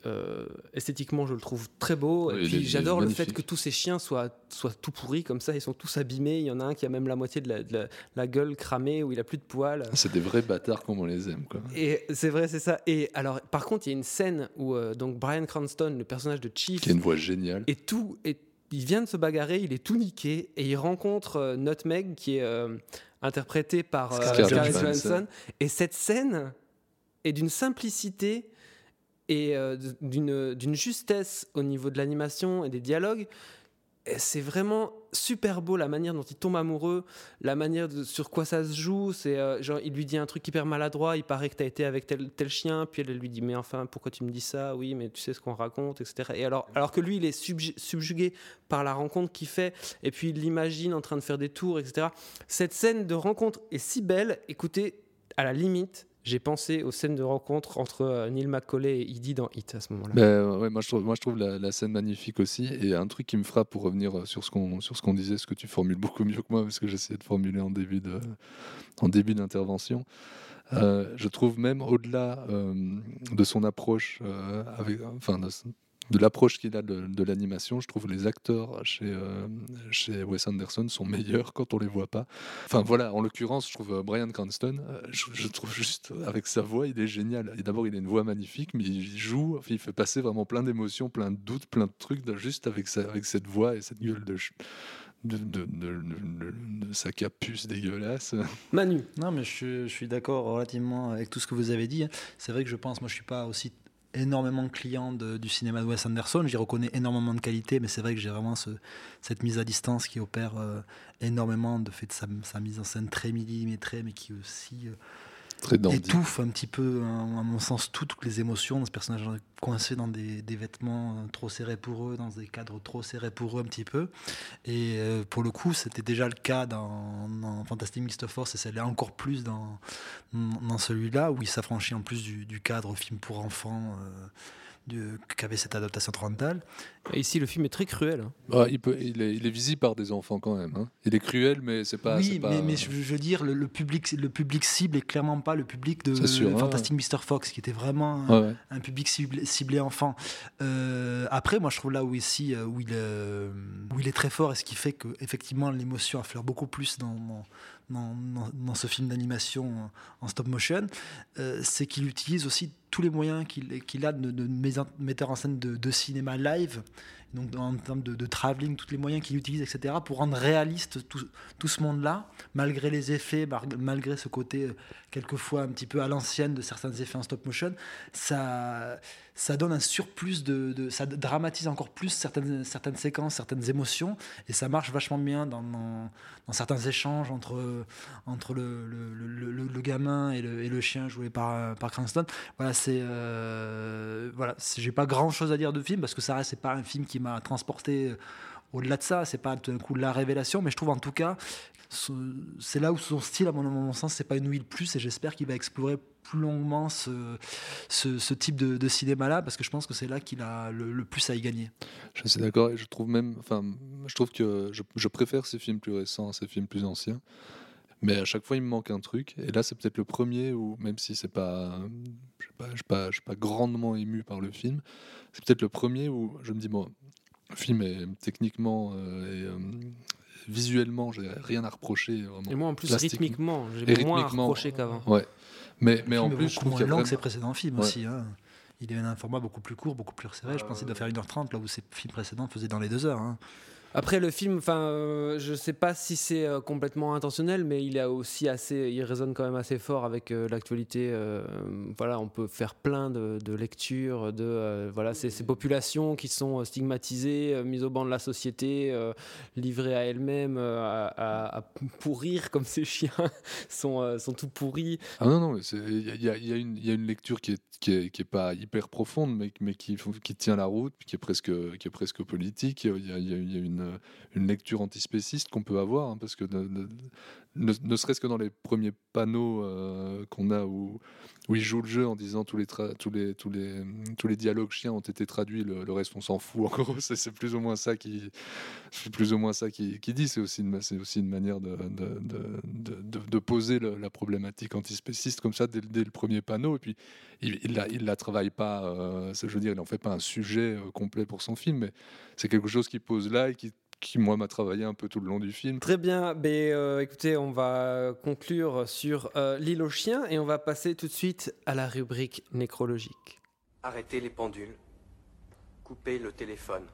euh, esthétiquement, je le trouve très beau. Oui, et est- puis est j'adore le fait que tous ces chiens soient, soient tout pourris comme ça. Ils sont tous abîmés. Il y en a un qui a même la moitié de la, de la- la gueule cramée où il a plus de poils. C'est des vrais bâtards comme on les aime. Quoi. Et c'est vrai, c'est ça. Et alors, par contre, il y a une scène où donc Brian Cranston, le personnage de Chief, Qui a une voix géniale. et tout, et il vient de se bagarrer, il est tout niqué, et il rencontre euh, Nutmeg qui est euh, interprété par euh, Scarlett Johansson. Et cette scène est d'une simplicité et euh, d'une d'une justesse au niveau de l'animation et des dialogues. C'est vraiment super beau la manière dont il tombe amoureux, la manière de, sur quoi ça se joue. C'est euh, genre il lui dit un truc hyper maladroit, il paraît que tu as été avec tel, tel chien, puis elle, lui dit mais enfin pourquoi tu me dis ça? Oui mais tu sais ce qu'on raconte, etc. Et alors, alors que lui il est subju- subjugué par la rencontre qu'il fait, et puis il l'imagine en train de faire des tours, etc. Cette scène de rencontre est si belle. Écoutez, à la limite, j'ai pensé aux scènes de rencontre entre euh, Neil McCauley et Edie dans Hit à ce moment-là. Ben, ouais, moi, je trouve, la, scène magnifique aussi. Et un truc qui me frappe pour revenir euh, sur ce qu'on sur disait, ce que tu formules beaucoup mieux que moi, parce que j'essayais de formuler en début en début d'intervention. Euh, je trouve même au-delà de son approche, enfin, de, de l'approche qu'il a de, de l'animation. Je trouve que les acteurs chez, euh, chez Wes Anderson sont meilleurs quand on les voit pas. Enfin voilà, en l'occurrence, je trouve euh, Brian Cranston, euh, je, je trouve juste avec sa voix, il est génial. Et D'abord, il a une voix magnifique, mais il joue, enfin, il fait passer vraiment plein d'émotions, plein de doutes, plein de trucs, juste avec, sa, avec cette voix et cette gueule de, de, de, de- de- de sa capuce dégueulasse. Manu. Non, mais je, suis- je suis d'accord relativement avec tout ce que vous avez dit. C'est vrai que je pense, moi, je suis pas aussi énormément de- du cinéma de Wes Anderson. J'y reconnais énormément de qualité, mais c'est vrai que j'ai vraiment ce- cette mise à distance qui opère euh, énormément de fait de sa, sa mise en scène très millimétrée, mais qui aussi euh, Très étouffe un petit peu, hein, à mon sens, tout- toutes les émotions de ce personnage coincé dans des, vêtements euh, trop serrés pour eux, dans des cadres trop serrés pour eux un petit peu. Et euh, pour le coup, c'était déjà le cas dans, dans Fantastic. Force et ça l'est encore plus dans, dans celui-là, où il s'affranchit en plus du, cadre film pour enfants euh, qu'avait cette adaptation orientale. Et ici, le film est très cruel. hein. Ah, il, peut, il, est, il est visible par des enfants quand même. hein. Il est cruel, mais c'est pas. oui, pas- mais, je, je veux dire, le, le public, le public cible est clairement pas le public de sûr, ouais, Fantastic Mr. Fox, qui était vraiment un, Ouais, ouais. un public ciblé, ciblé enfant. Euh, après, moi, je trouve là où ici, euh, où il, euh, où il est très fort, et ce qui fait que effectivement l'émotion affleure beaucoup plus dans, dans, dans, ce film d'animation en, stop motion, euh, c'est qu'il utilise aussi tous les moyens qu'il a de, de metteur en scène de, cinéma live. Donc en termes de, de travelling, tous les moyens qu'il utilise, etc., pour rendre réaliste tout, tout ce monde-là, malgré les effets, malgré ce côté euh, quelquefois un petit peu à l'ancienne de certains effets en stop motion, ça, ça donne un surplus de, de- ça dramatise encore plus certaines, certaines séquences, certaines émotions, et ça marche vachement bien dans, dans, certains échanges entre, entre le, le, le- le- gamin et le, chien joué par, par Cranston. Voilà, c'est euh, voilà, j'ai pas grand chose à dire de film parce que ça reste c'est pas un film qui m'a transporté euh, au-delà de ça, c'est pas tout d'un coup la révélation, mais je trouve en tout cas ce- c'est là où son style, à mon, sens, c'est pas une le plus, et j'espère qu'il va explorer plus longuement ce, ce, ce type de, de cinéma-là, parce que je pense que c'est là qu'il a le, le plus à y gagner. Je suis d'accord et je trouve même, enfin, je trouve que je, je préfère ces films plus récents à ces films plus anciens. Mais à chaque fois, il me manque un truc. Et là, c'est peut-être le premier où, même si c'est pas, je sais pas, je suis pas, pas grandement ému par le film, c'est peut-être le premier où je me dis bon, le film est techniquement euh, et euh, visuellement, j'ai rien à reprocher. Vraiment. Et moi, en plus, rythmiquement, j'ai moins à reprocher qu'avant. Ouais. Mais, mais en plus, je beaucoup trouve moins qu'il y a long que ses précédents films Ouais. aussi. hein. Il est un format beaucoup plus court, beaucoup plus resserré. Je pense qu'il doit faire 1h30, là où ses films précédents faisaient dans les 2 heures. hein. Après le film, enfin, euh, je sais pas si c'est euh, complètement intentionnel, mais il a aussi assez, il résonne quand même assez fort avec euh, l'actualité. euh, voilà, on peut faire plein de, lectures de voilà ces, populations qui sont stigmatisées, mises au banc de la société, livrées à elles-mêmes, à, pourrir comme ces chiens sont sont tout pourris. Ah non, non, il y, y y a une- une lecture qui est, qui est, qui est pas hyper profonde, mais, mais qui, qui tient la route, qui est presque, qui est presque politique. Il y a, a une, lecture antispéciste qu'on peut avoir, hein, parce que ne, serait-ce que dans les premiers panneaux euh, qu'on a où, où il joue le jeu en disant tous les, dialogues chiens ont été traduits, le, reste on s'en fout. En gros, c'est plus ou moins ça qui, plus ou moins ça qui, dit. C'est aussi une, manière de, poser la problématique antispéciste comme ça dès, le- premier panneau. Et puis il, il la, il la travaille pas. euh, je veux dire, il en fait pas un sujet euh, complet pour son film, mais c'est quelque chose qu'il pose là et qui, qui moi m'a travaillé un peu tout le long du film. Très bien, ben, euh, écoutez, on va conclure sur euh, l'île aux chiens et on va passer tout de suite à la rubrique nécrologique. Arrêtez les pendules. Coupez le téléphone.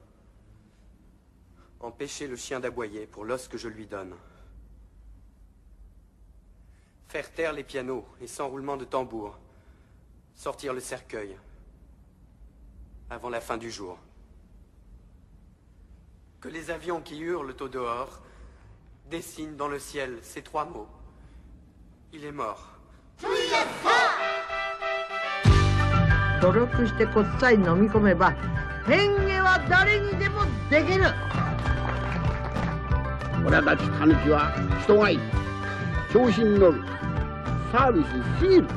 Empêchez le chien d'aboyer pour l'os que je lui donne. Faire taire les pianos et sans roulement de tambour. Sortir le cercueil. Avant la fin du jour Que les avions qui hurlent au dehors dessinent dans le ciel ces trois mots. Il est mort. 努力してこっさり飲み込めば変化は誰にでもできる俺たちタヌキは人がいい調子に乗るサービスすぎる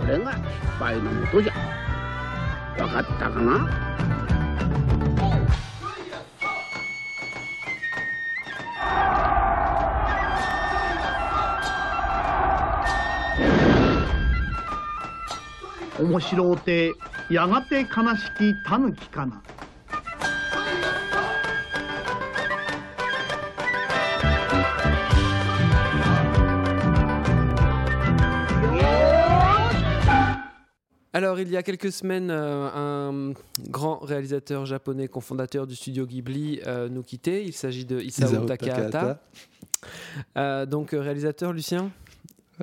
これが失敗のもとじゃ分かったかな Alors, il y a quelques semaines, euh, un grand réalisateur japonais, cofondateur du studio Ghibli, euh, nous quittait. Il s'agit de Isao, Takahata. Euh, donc, réalisateur, Lucien?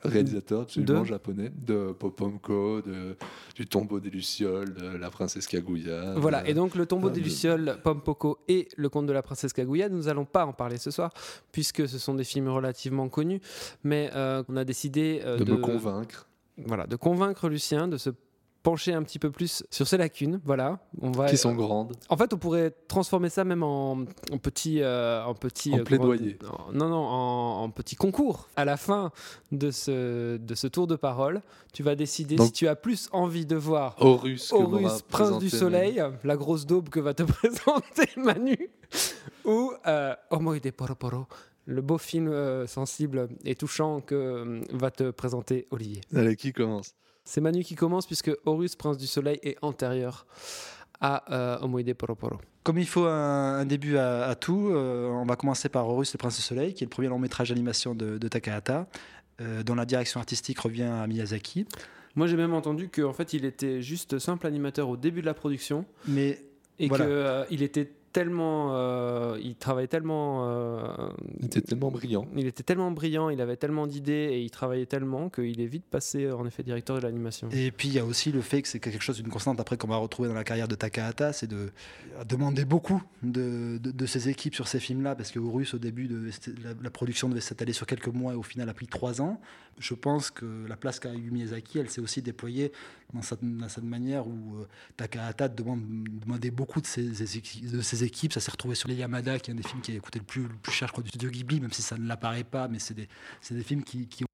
Réalisateur absolument De japonais de Popomko, de, du tombeau des Lucioles, de la princesse Kaguya. Voilà, de- et donc le tombeau enfin, des de- Lucioles, Pompoko et le conte de la princesse Kaguya, nous n'allons pas en parler ce soir, puisque ce sont des films relativement connus, mais euh, on a décidé euh, de me convaincre. Voilà, de convaincre Lucien de se pencher un petit peu plus sur ses lacunes. Voilà, on va. Qui sont grandes. En fait, on pourrait transformer ça même en, en petit, euh, en petit En euh, plaidoyer. Non, non, en, en petit concours. À la fin de ce, de ce tour de parole, tu vas décider Donc- si tu as plus envie de voir Horus, Horus, prince du soleil, la grosse daube que va te présenter Manu, ou euh, Omoide Poroporo, le beau film euh, sensible et touchant que euh, va te présenter Olivier. Allez, qui commence? C'est Manu qui commence puisque Horus, prince du soleil, est antérieur à euh, Omoide Poroporo. Comme il faut un, un début à, à tout, euh, on va commencer par Horus, le prince du soleil, qui est le premier long métrage d'animation de, de Takahata, euh, dont la direction artistique revient à Miyazaki. Moi, j'ai même entendu qu'en fait, il était juste simple animateur au début de la production Mais et voilà. qu'il était tellement. euh, il travaillait tellement. euh, Il était tellement brillant. il était tellement brillant, il avait tellement d'idées et il travaillait tellement qu'il est vite passé en effet directeur de l'animation. Et puis il y a aussi le fait que c'est quelque chose d'une constante après qu'on va retrouver dans la carrière de Takahata, c'est de demander beaucoup de, de, de ses équipes sur ces films-là, parce que Horus au début de la, la production devait s'étaler sur quelques mois et au final a pris trois ans. Je pense que la place qu'a eu Miyazaki, elle s'est aussi déployée dans cette, dans cette manière où euh, Takahata demande, demandait beaucoup de ses, de ses équipes. Ça s'est retrouvé sur les Yamada, qui est un des films qui a coûté le plus, cher je du studio Ghibli, même si ça ne l'apparaît pas, mais c'est des, des films qui, qui ont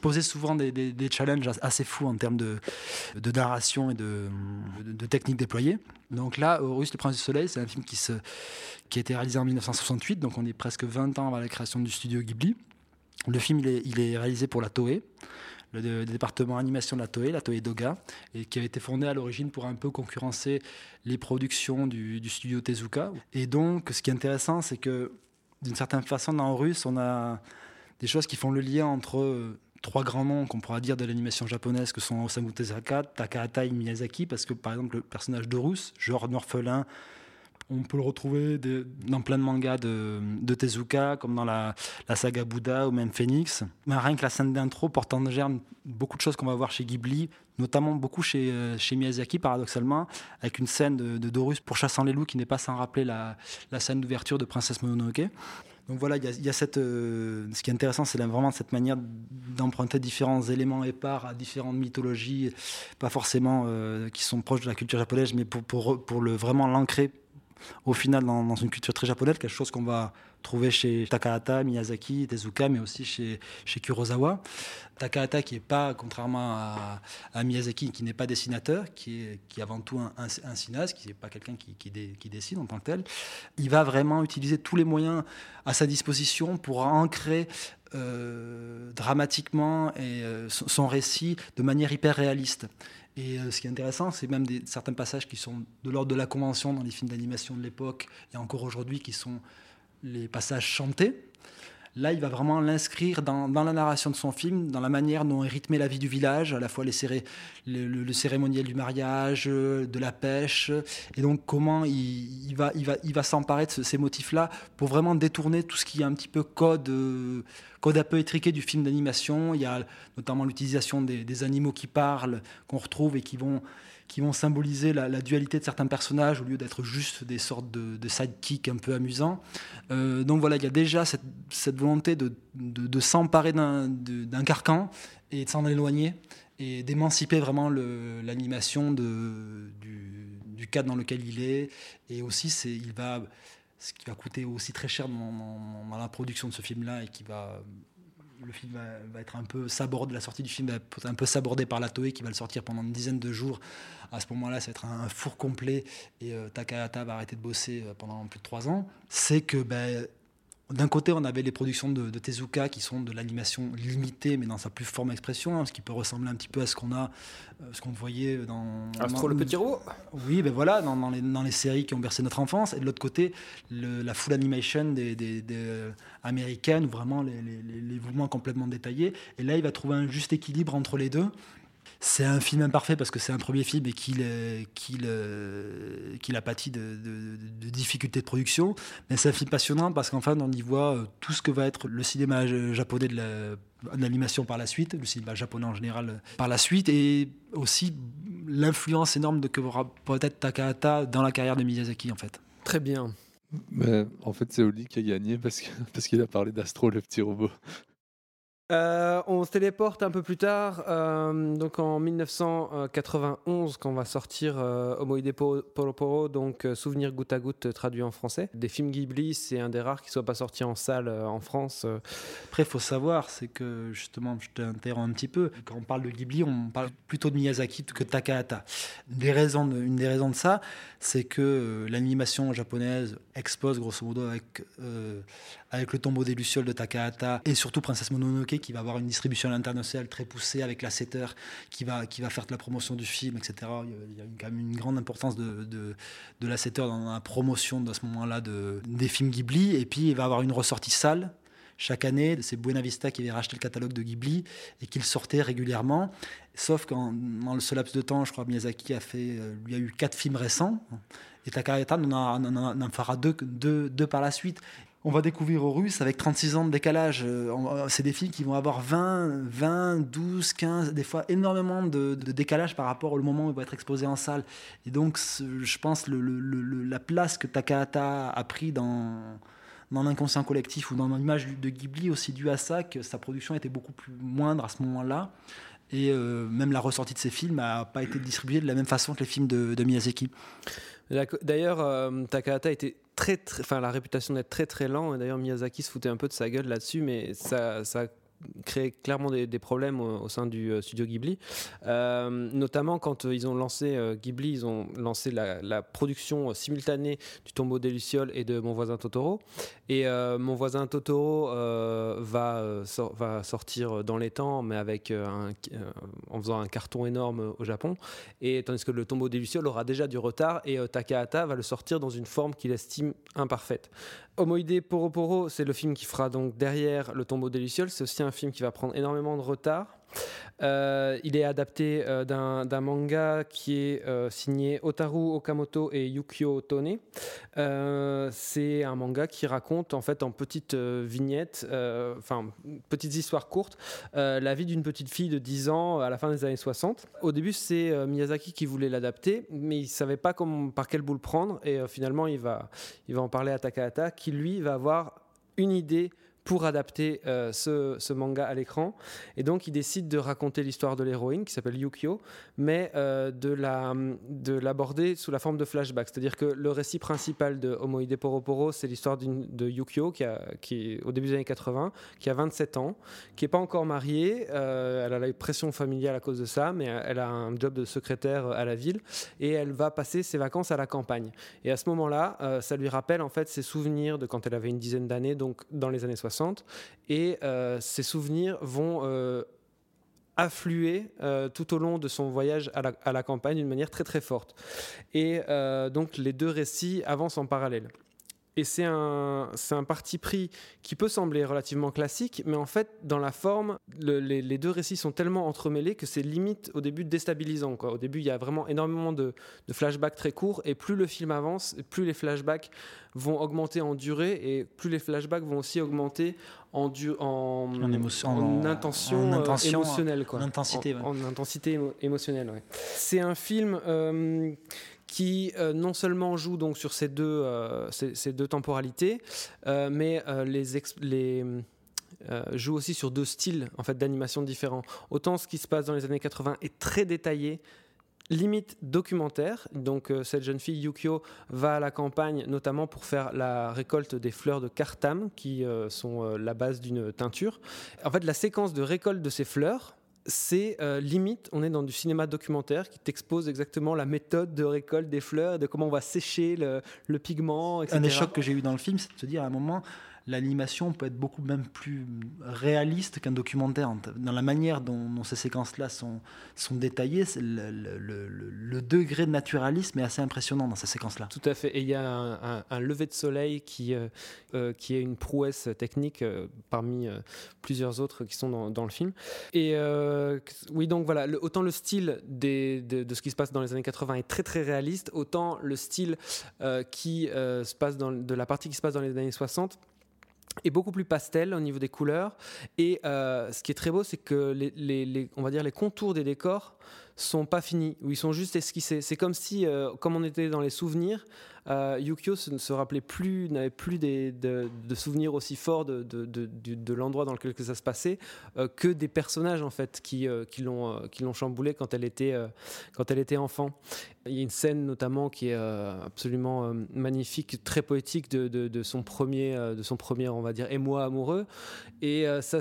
posé souvent des, des- challenges as- assez fous en termes de, de narration et de, de, de techniques déployées. Donc là, Horus, le prince du soleil, c'est un film qui, se, qui a été réalisé en 1968, donc on est presque 20 ans avant la création du studio Ghibli. Le film, il est, il est réalisé pour la Toei, le, dé- département animation de la Toei, la Toei Doga, et qui avait été fondé à l'origine pour un peu concurrencer les productions du, studio Tezuka. Et donc, ce qui est intéressant, c'est que d'une certaine façon, dans Horus, on a des choses qui font le lien entre euh, trois grands noms qu'on pourra dire de l'animation japonaise, que sont Osamu Tezuka, Takahata et Miyazaki, parce que par exemple, le personnage d'Horus, genre orphelin, on peut le retrouver dans plein de mangas de, Tezuka, comme dans la, saga Bouddha ou même Phoenix. Mais rien que la scène d'intro porte en germe beaucoup de choses qu'on va voir chez Ghibli, notamment beaucoup chez, euh, Miyazaki, paradoxalement, avec une scène de, de Dorus pourchassant les loups qui n'est pas sans rappeler la, scène d'ouverture de Princesse Mononoke. Donc voilà, il y a, cette, euh, ce qui est intéressant, c'est vraiment cette manière d'emprunter différents éléments épars à différentes mythologies, pas forcément euh, qui sont proches de la culture japonaise, mais pour, pour, pour le, vraiment l'ancrer au final dans, une culture très japonaise, quelque chose qu'on va trouver chez Takahata, Miyazaki, Tezuka, mais aussi chez, chez Kurosawa. Takahata qui est pas, contrairement à, Miyazaki, qui n'est pas dessinateur, qui est, qui avant tout un, un, cinéaste, qui n'est pas quelqu'un qui, qui, dessine en tant que tel, il va vraiment utiliser tous les moyens à sa disposition pour ancrer euh, dramatiquement et, euh, son récit de manière hyper réaliste. Et euh, ce qui est intéressant, c'est même certains passages qui sont de l'ordre de la convention dans les films d'animation de l'époque et encore aujourd'hui, qui sont les passages chantés. Là, il va vraiment l'inscrire dans, la narration de son film, dans la manière dont est rythmée la vie du village, à la fois les céré- le, cérémoniel du mariage, euh, de la pêche, et donc comment il, va, s'emparer de ce- ces motifs-là pour vraiment détourner tout ce qui est un petit peu code, euh, code un peu étriqué du film d'animation. Il y a notamment l'utilisation des animaux qui parlent, qu'on retrouve et qui vont, qui vont symboliser la, dualité de certains personnages au lieu d'être juste des sortes de, de sidekicks un peu amusants. Euh, donc voilà, il y a déjà cette, volonté de, s'emparer d'un carcan et de s'en éloigner et d'émanciper vraiment l'animation du, cadre dans lequel il est. Et aussi, c'est il va, ce qui va coûter aussi très cher dans la production de ce film-là et qui va le film va, être un peu sabordé, la sortie du film va être un peu sabordée par la Toei qui va le sortir pendant une dizaine de jours. À ce moment-là, ça va être un, un four complet et euh, Takahata va arrêter de bosser euh, pendant plus de trois ans. C'est que ben, d'un côté, on avait les productions de, de Tezuka qui sont de l'animation limitée, mais dans sa plus forme expression, hein, ce qui peut ressembler un petit peu à ce qu'on a, euh, ce qu'on voyait dans Astro dans- le petit robot Oui, ben voilà, dans, dans les, dans les séries qui ont bercé notre enfance. Et de l'autre côté, le- la full animation des, des- des, euh, américaines, où vraiment les, les- les- les mouvements complètement détaillés. Et là, il va trouver un juste équilibre entre les deux. C'est un film imparfait parce que c'est un premier film et qu'il euh, qu'il euh, qu'il a pâti de, de- de difficultés de production. Mais c'est un film passionnant parce qu'enfin, on y voit euh, tout ce que va être le cinéma japonais de la- en animation par la suite, le cinéma japonais en général par la suite, et aussi l'influence énorme de que aura peut-être Takahata dans la carrière de Miyazaki en fait. Très bien. Mais en fait, c'est Oli qui a gagné parce que- parce qu'il a parlé d'Astro, le petit robot. Euh, on se téléporte un peu plus tard, euh, donc en 1991, quand on va sortir euh, Omoide Po- Poro Poro, donc euh, Souvenir goutte à goutte traduit en français. Des films Ghibli, c'est un des rares qui ne soit pas sorti en salle en France. Après, il faut savoir, c'est que justement, je t'interromps un petit peu. Quand on parle de Ghibli, on parle plutôt de Miyazaki que de Takahata. Une des raisons de, ça, c'est que l'animation japonaise expose grosso modo avec, avec le tombeau des Lucioles de Takahata et surtout Princesse Mononoke qui va avoir une distribution à l'international très poussée avec la Setter qui va, qui va faire de la promotion du film, etc. Il y a, quand même une grande importance de, de, la Setter dans la promotion de ce moment-là de, des films Ghibli. Et puis il va avoir une ressortie salle chaque année. C'est Buena Vista qui avait racheté le catalogue de Ghibli et qu'il sortait régulièrement. Sauf qu'en dans ce laps de temps, je crois Miyazaki a fait, euh, lui a eu quatre films récents. Et Takahata en, fera deux, deux par la suite. On va découvrir aux Russes avec 36 ans de décalage. Euh, on- C'est des films qui vont avoir 20, 20, 12, 15, des fois énormément de, décalage par rapport au moment où ils vont être exposés en salle. Et donc, je pense la place que Takahata a pris dans, dans l'inconscient collectif ou dans l'image de Ghibli aussi due à ça que sa production était beaucoup plus moindre à ce moment-là. Et euh, même la ressortie de ses films n'a pas été distribuée de la même façon que les films de Miyazaki. D'ailleurs, euh, Takahata était très, enfin, la réputation d'être très très lent. Et d'ailleurs, Miyazaki se foutait un peu de sa gueule là-dessus, mais ça, ça créé clairement des, problèmes au, sein du euh, studio Ghibli. Euh, notamment quand euh, ils ont lancé Ghibli, ils ont lancé la, production simultanée du Tombeau des Lucioles et de Mon voisin Totoro. Et Mon voisin Totoro va, sor- va sortir dans les temps, mais avec un, en faisant un carton énorme au Japon. Et tandis que le tombeau des Lucioles aura déjà du retard et Takahata va le sortir dans une forme qu'il estime imparfaite. Homoide Poro Poro, c'est le film qui fera donc derrière le tombeau des Lucioles. C'est aussi un film qui va prendre énormément de retard. Euh, il est adapté euh, d'un manga qui est euh, signé Otaru Okamoto et Yukio Tone. C'est un manga qui raconte en fait en petites vignettes, enfin petites histoires courtes, la vie d'une petite fille de 10 ans à la fin des années 60. Au début, c'est Miyazaki qui voulait l'adapter, mais il savait pas comment, par quel bout le prendre. Et finalement, il va, il va en parler à Takahata, qui lui va avoir une idée pour adapter euh, ce, manga à l'écran. Et donc, il décide de raconter l'histoire de l'héroïne, qui s'appelle Yukio, mais euh, de la- de l'aborder sous la forme de flashback. C'est-à-dire que le récit principal de Homoide Poro Poro, c'est l'histoire de Yukio, qui, a, qui au début des années 80, qui a 27 ans, qui n'est pas encore mariée. euh, elle a la pression familiale à cause de ça, mais elle a un job de secrétaire à la ville, et elle va passer ses vacances à la campagne. Et à ce moment-là, ça lui rappelle en fait ses souvenirs de quand elle avait une dizaine d'années, donc dans les années 60. Et euh, ces souvenirs vont euh, affluer euh, tout au long de son voyage à la, campagne d'une manière très très forte. Et donc les deux récits avancent en parallèle. Et c'est un, parti pris qui peut sembler relativement classique, mais en fait, dans la forme, le- les, les deux récits sont tellement entremêlés que c'est limite au début déstabilisant. Quoi. Au début, il y a vraiment énormément de, de flashbacks très courts, et plus le film avance, plus les flashbacks vont augmenter en durée, et plus les flashbacks vont aussi augmenter en, du- en, En émotion- en en- intention, en euh, intention, émotionnelle. Quoi. intensité, En- ouais. en intensité émo- émotionnelle. ouais. C'est un film euh, qui euh, non seulement joue donc sur ces deux, euh, ces, deux temporalités, euh, mais les, joue aussi sur deux styles en fait d'animation différents. Autant ce qui se passe dans les années 80 est très détaillé limite documentaire. Donc cette jeune fille Yukio va à la campagne notamment pour faire la récolte des fleurs de cartam qui sont la base d'une teinture. En fait, la séquence de récolte de ces fleurs c'est euh, limite, on est dans du cinéma documentaire qui t'expose exactement la méthode de récolte des fleurs, de comment on va sécher le, pigment, etc. Un des chocs que j'ai eu dans le film, c'est de se dire à un moment, l'animation peut être beaucoup même plus réaliste qu'un documentaire. Dans la manière dont, ces séquences-là sont, détaillées, le, degré de naturalisme est assez impressionnant dans ces séquences-là. Tout à fait. Et il y a un, lever de soleil qui, euh, euh, qui est une prouesse technique euh, parmi plusieurs autres qui sont dans, le film. Et oui, donc voilà, autant le style de, ce qui se passe dans les années 80 est très très réaliste, autant le style qui se passe de la partie qui se passe dans les années 60 est beaucoup plus pastel au niveau des couleurs. Et euh, ce qui est très beau, c'est que les, on va dire les contours des décors sont pas finis, ou ils sont juste esquissés. C'est comme si, euh, comme on était dans les souvenirs, euh, Yukio ne se rappelait plus, n'avait plus des, de, souvenirs aussi forts de, de, de- l'endroit dans lequel que ça se passait euh, que des personnages en fait qui, qui l'ont qui l'ont chamboulé quand elle était quand elle était enfant. Il y a une scène notamment qui est absolument magnifique, très poétique de, son premier de son premier on va dire émoi amoureux et ça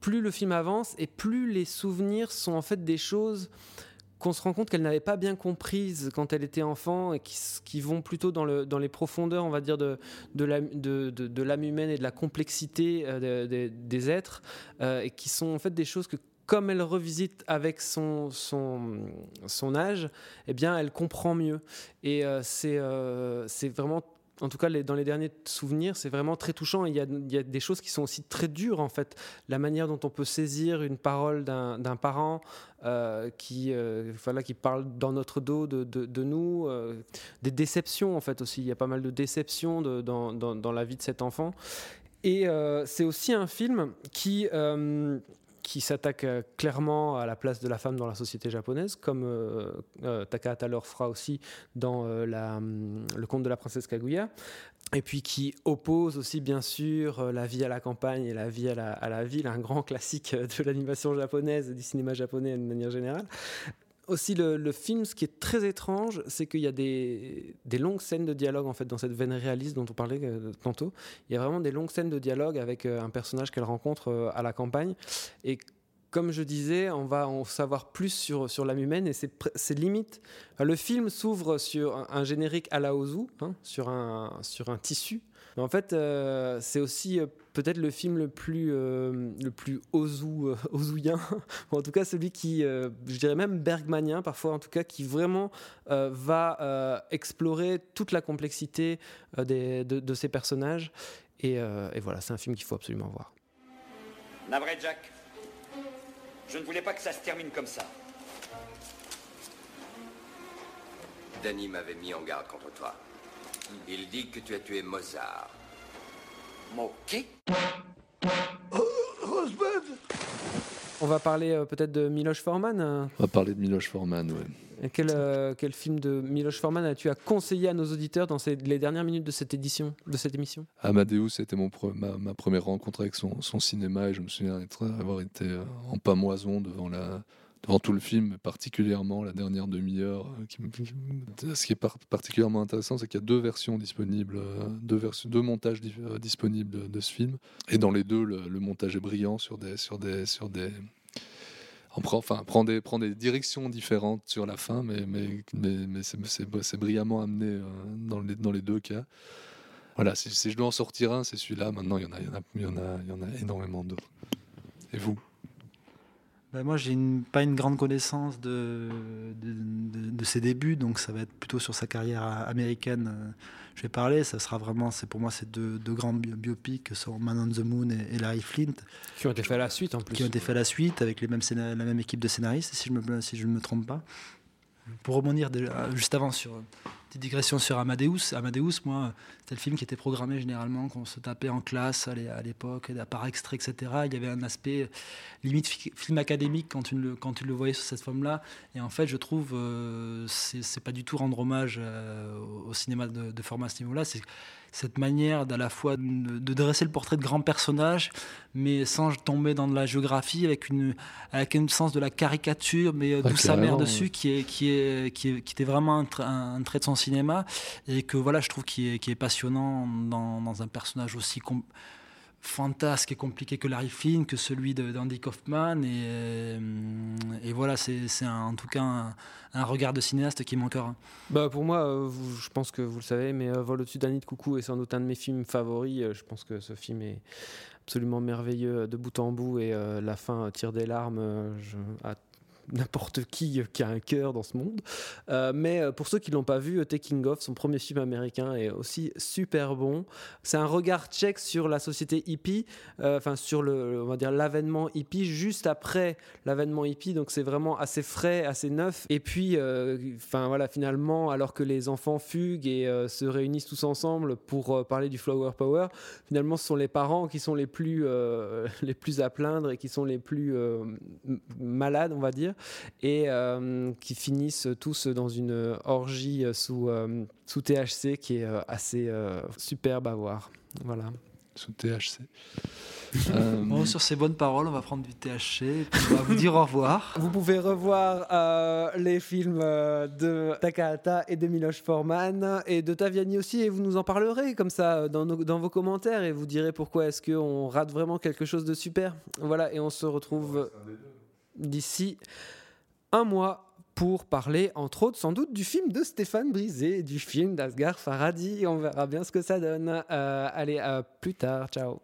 plus le film avance et plus les souvenirs sont en fait des choses qu'on se rend compte qu'elle n'avait pas bien comprises quand elle était enfant et qui, vont plutôt dans, le, dans les profondeurs, on va dire, de, l'âme humaine et de la complexité euh, de- de- des êtres, euh, et qui sont en fait des choses que, comme elle revisite avec son, âge, eh bien, elle comprend mieux. Et euh, c'est vraiment en tout cas, dans les derniers souvenirs, c'est vraiment très touchant. Il y, a, des choses qui sont aussi très dures, en fait. La manière dont on peut saisir une parole d'un parent euh, qui, euh, voilà, qui parle dans notre dos de, nous, euh, des déceptions, en fait, aussi. Il y a pas mal de déceptions dans, la vie de cet enfant. Et c'est aussi un film qui, qui s'attaque euh, clairement à la place de la femme dans la société japonaise, comme euh, euh, Takahata leur fera aussi dans euh, hum, Le conte de la princesse Kaguya. Et puis qui oppose aussi bien sûr la vie à la campagne et la vie à la, ville, un grand classique de l'animation japonaise et du cinéma japonais de manière générale aussi le, film, ce qui est très étrange, c'est qu'il y a des, longues scènes de dialogue en fait dans cette veine réaliste dont on parlait euh, tantôt. Il y a vraiment des longues scènes de dialogue avec euh, un personnage qu'elle rencontre euh, à la campagne. Et comme je disais, on va en savoir plus sur, sur l'âme humaine et c'est pr- c'est limite. Enfin, Le film s'ouvre sur un, générique à la Ozu, hein, sur, un, sur un tissu. Mais en fait, c'est aussi peut-être le film le plus, euh, le plus ozu, euh, ozouien, ou en tout cas celui qui, euh, je dirais même bergmanien parfois, en tout cas, qui vraiment euh, va euh, explorer toute la complexité euh, des- de, de ces personnages. Et, euh, et voilà, c'est un film qu'il faut absolument voir. Navré, Jack. Je ne voulais pas que ça se termine comme ça. Danny m'avait mis en garde contre toi. Il dit que tu as tué Mozart. On va parler euh, peut-être de Miloš Forman. euh. On va parler de Miloš Forman, ouais. Et Quel, euh, quel film de Miloš Forman as-tu à conseiller à nos auditeurs dans ces- les dernières minutes de cette édition, de cette émission? Amadeus, c'était mon pre- ma, ma première rencontre avec son, son cinéma et je me souviens être- avoir été euh, en pamoison devant, la, devant tout le film, particulièrement la dernière demi-heure. euh, Ce qui est par- particulièrement intéressant, c'est qu'il y a deux versions disponibles, euh, deux, montages euh, disponibles de, ce film. Et dans les deux, le, montage est brillant sur des. Sur des, sur des enfin, prend des, prend des directions différentes sur la fin, mais, c'est- brillamment amené dans, les, dans deux cas. Voilà, si, je dois en sortir un, c'est celui-là. Maintenant, il y en a énormément d'autres. Et vous? Ben, moi, j'ai une- pas une grande connaissance de, de, de- de ses débuts, donc ça va être plutôt sur sa carrière américaine. euh, Je vais parler. Ça sera vraiment, c'est pour moi, ces deux, deux grands bi- biopics sont Man on the Moon et, et Larry Flint. Qui ont été faits à la suite en plus. Qui ont été faits à la suite avec les mêmes scénar- la même équipe de scénaristes, si je me, si je ne me trompe pas. Pour rebondir déjà, juste avant sur petite digression sur Amadeus. Amadeus, moi, c'était le film qui était programmé généralement qu'on se tapait en classe à l'é- à l'époque, par extrait, etc. Il y avait un aspect limite fi- film académique quand tu le, quand tu le voyais sur cette forme-là. Et en fait, je trouve, euh, c'est pas du tout rendre hommage euh, au cinéma de, de format à ce niveau-là. Cette manière d'à la fois de, de dresser le portrait de grands personnages, mais sans tomber dans de la géographie, avec une avec un sens de la caricature, mais euh, d'où sa mère dessus, ouais. qui est qui est qui, est- qui était vraiment un, tra- un- un trait de son cinéma et que voilà, je trouve qui est qui est passionnant dans, dans un personnage aussi fantasque et compliqué que Larry Flynn, que celui d'Andy Kaufman. Et, et voilà, c'est en tout cas un, regard de cinéaste qui manquera. Bah pour moi, vous, je pense que vous le savez, mais Vol au-dessus d'un nid de coucou est sans doute un de mes films favoris. Je pense que ce film est absolument merveilleux de bout en bout et euh, la fin tire des larmes je, n'importe qui qui a un cœur dans ce monde. Euh, mais euh, pour ceux qui l'ont pas vu, Taking Off, son premier film américain, est aussi super bon. C'est un regard tchèque sur la société hippie, euh, enfin sur le, on va dire l'avènement hippie juste après l'avènement hippie. Donc c'est vraiment assez frais, assez neuf. Et puis, enfin voilà, finalement, alors que les enfants fuguent et se réunissent tous ensemble pour parler du flower power, finalement, ce sont les parents qui sont les plus les plus à plaindre et qui sont les plus malades, on va dire et euh, qui finissent tous dans une orgie sous, euh, sous THC qui est euh, assez superbe à voir. Voilà. Sous THC. Bon, sur ces bonnes paroles, on va prendre du THC et on va vous dire au revoir. Vous pouvez revoir les films de Takahata et de Miloš Forman et de Taviani aussi et vous nous en parlerez comme ça dans, dans vos commentaires et vous direz pourquoi est-ce qu'on rate vraiment quelque chose de super. Voilà, et on se retrouve d'ici un mois pour parler, entre autres, sans doute, du film de Stéphane Brisé, du film d'Asghar Faradi. On verra bien ce que ça donne. Euh, allez, à plus tard. Ciao.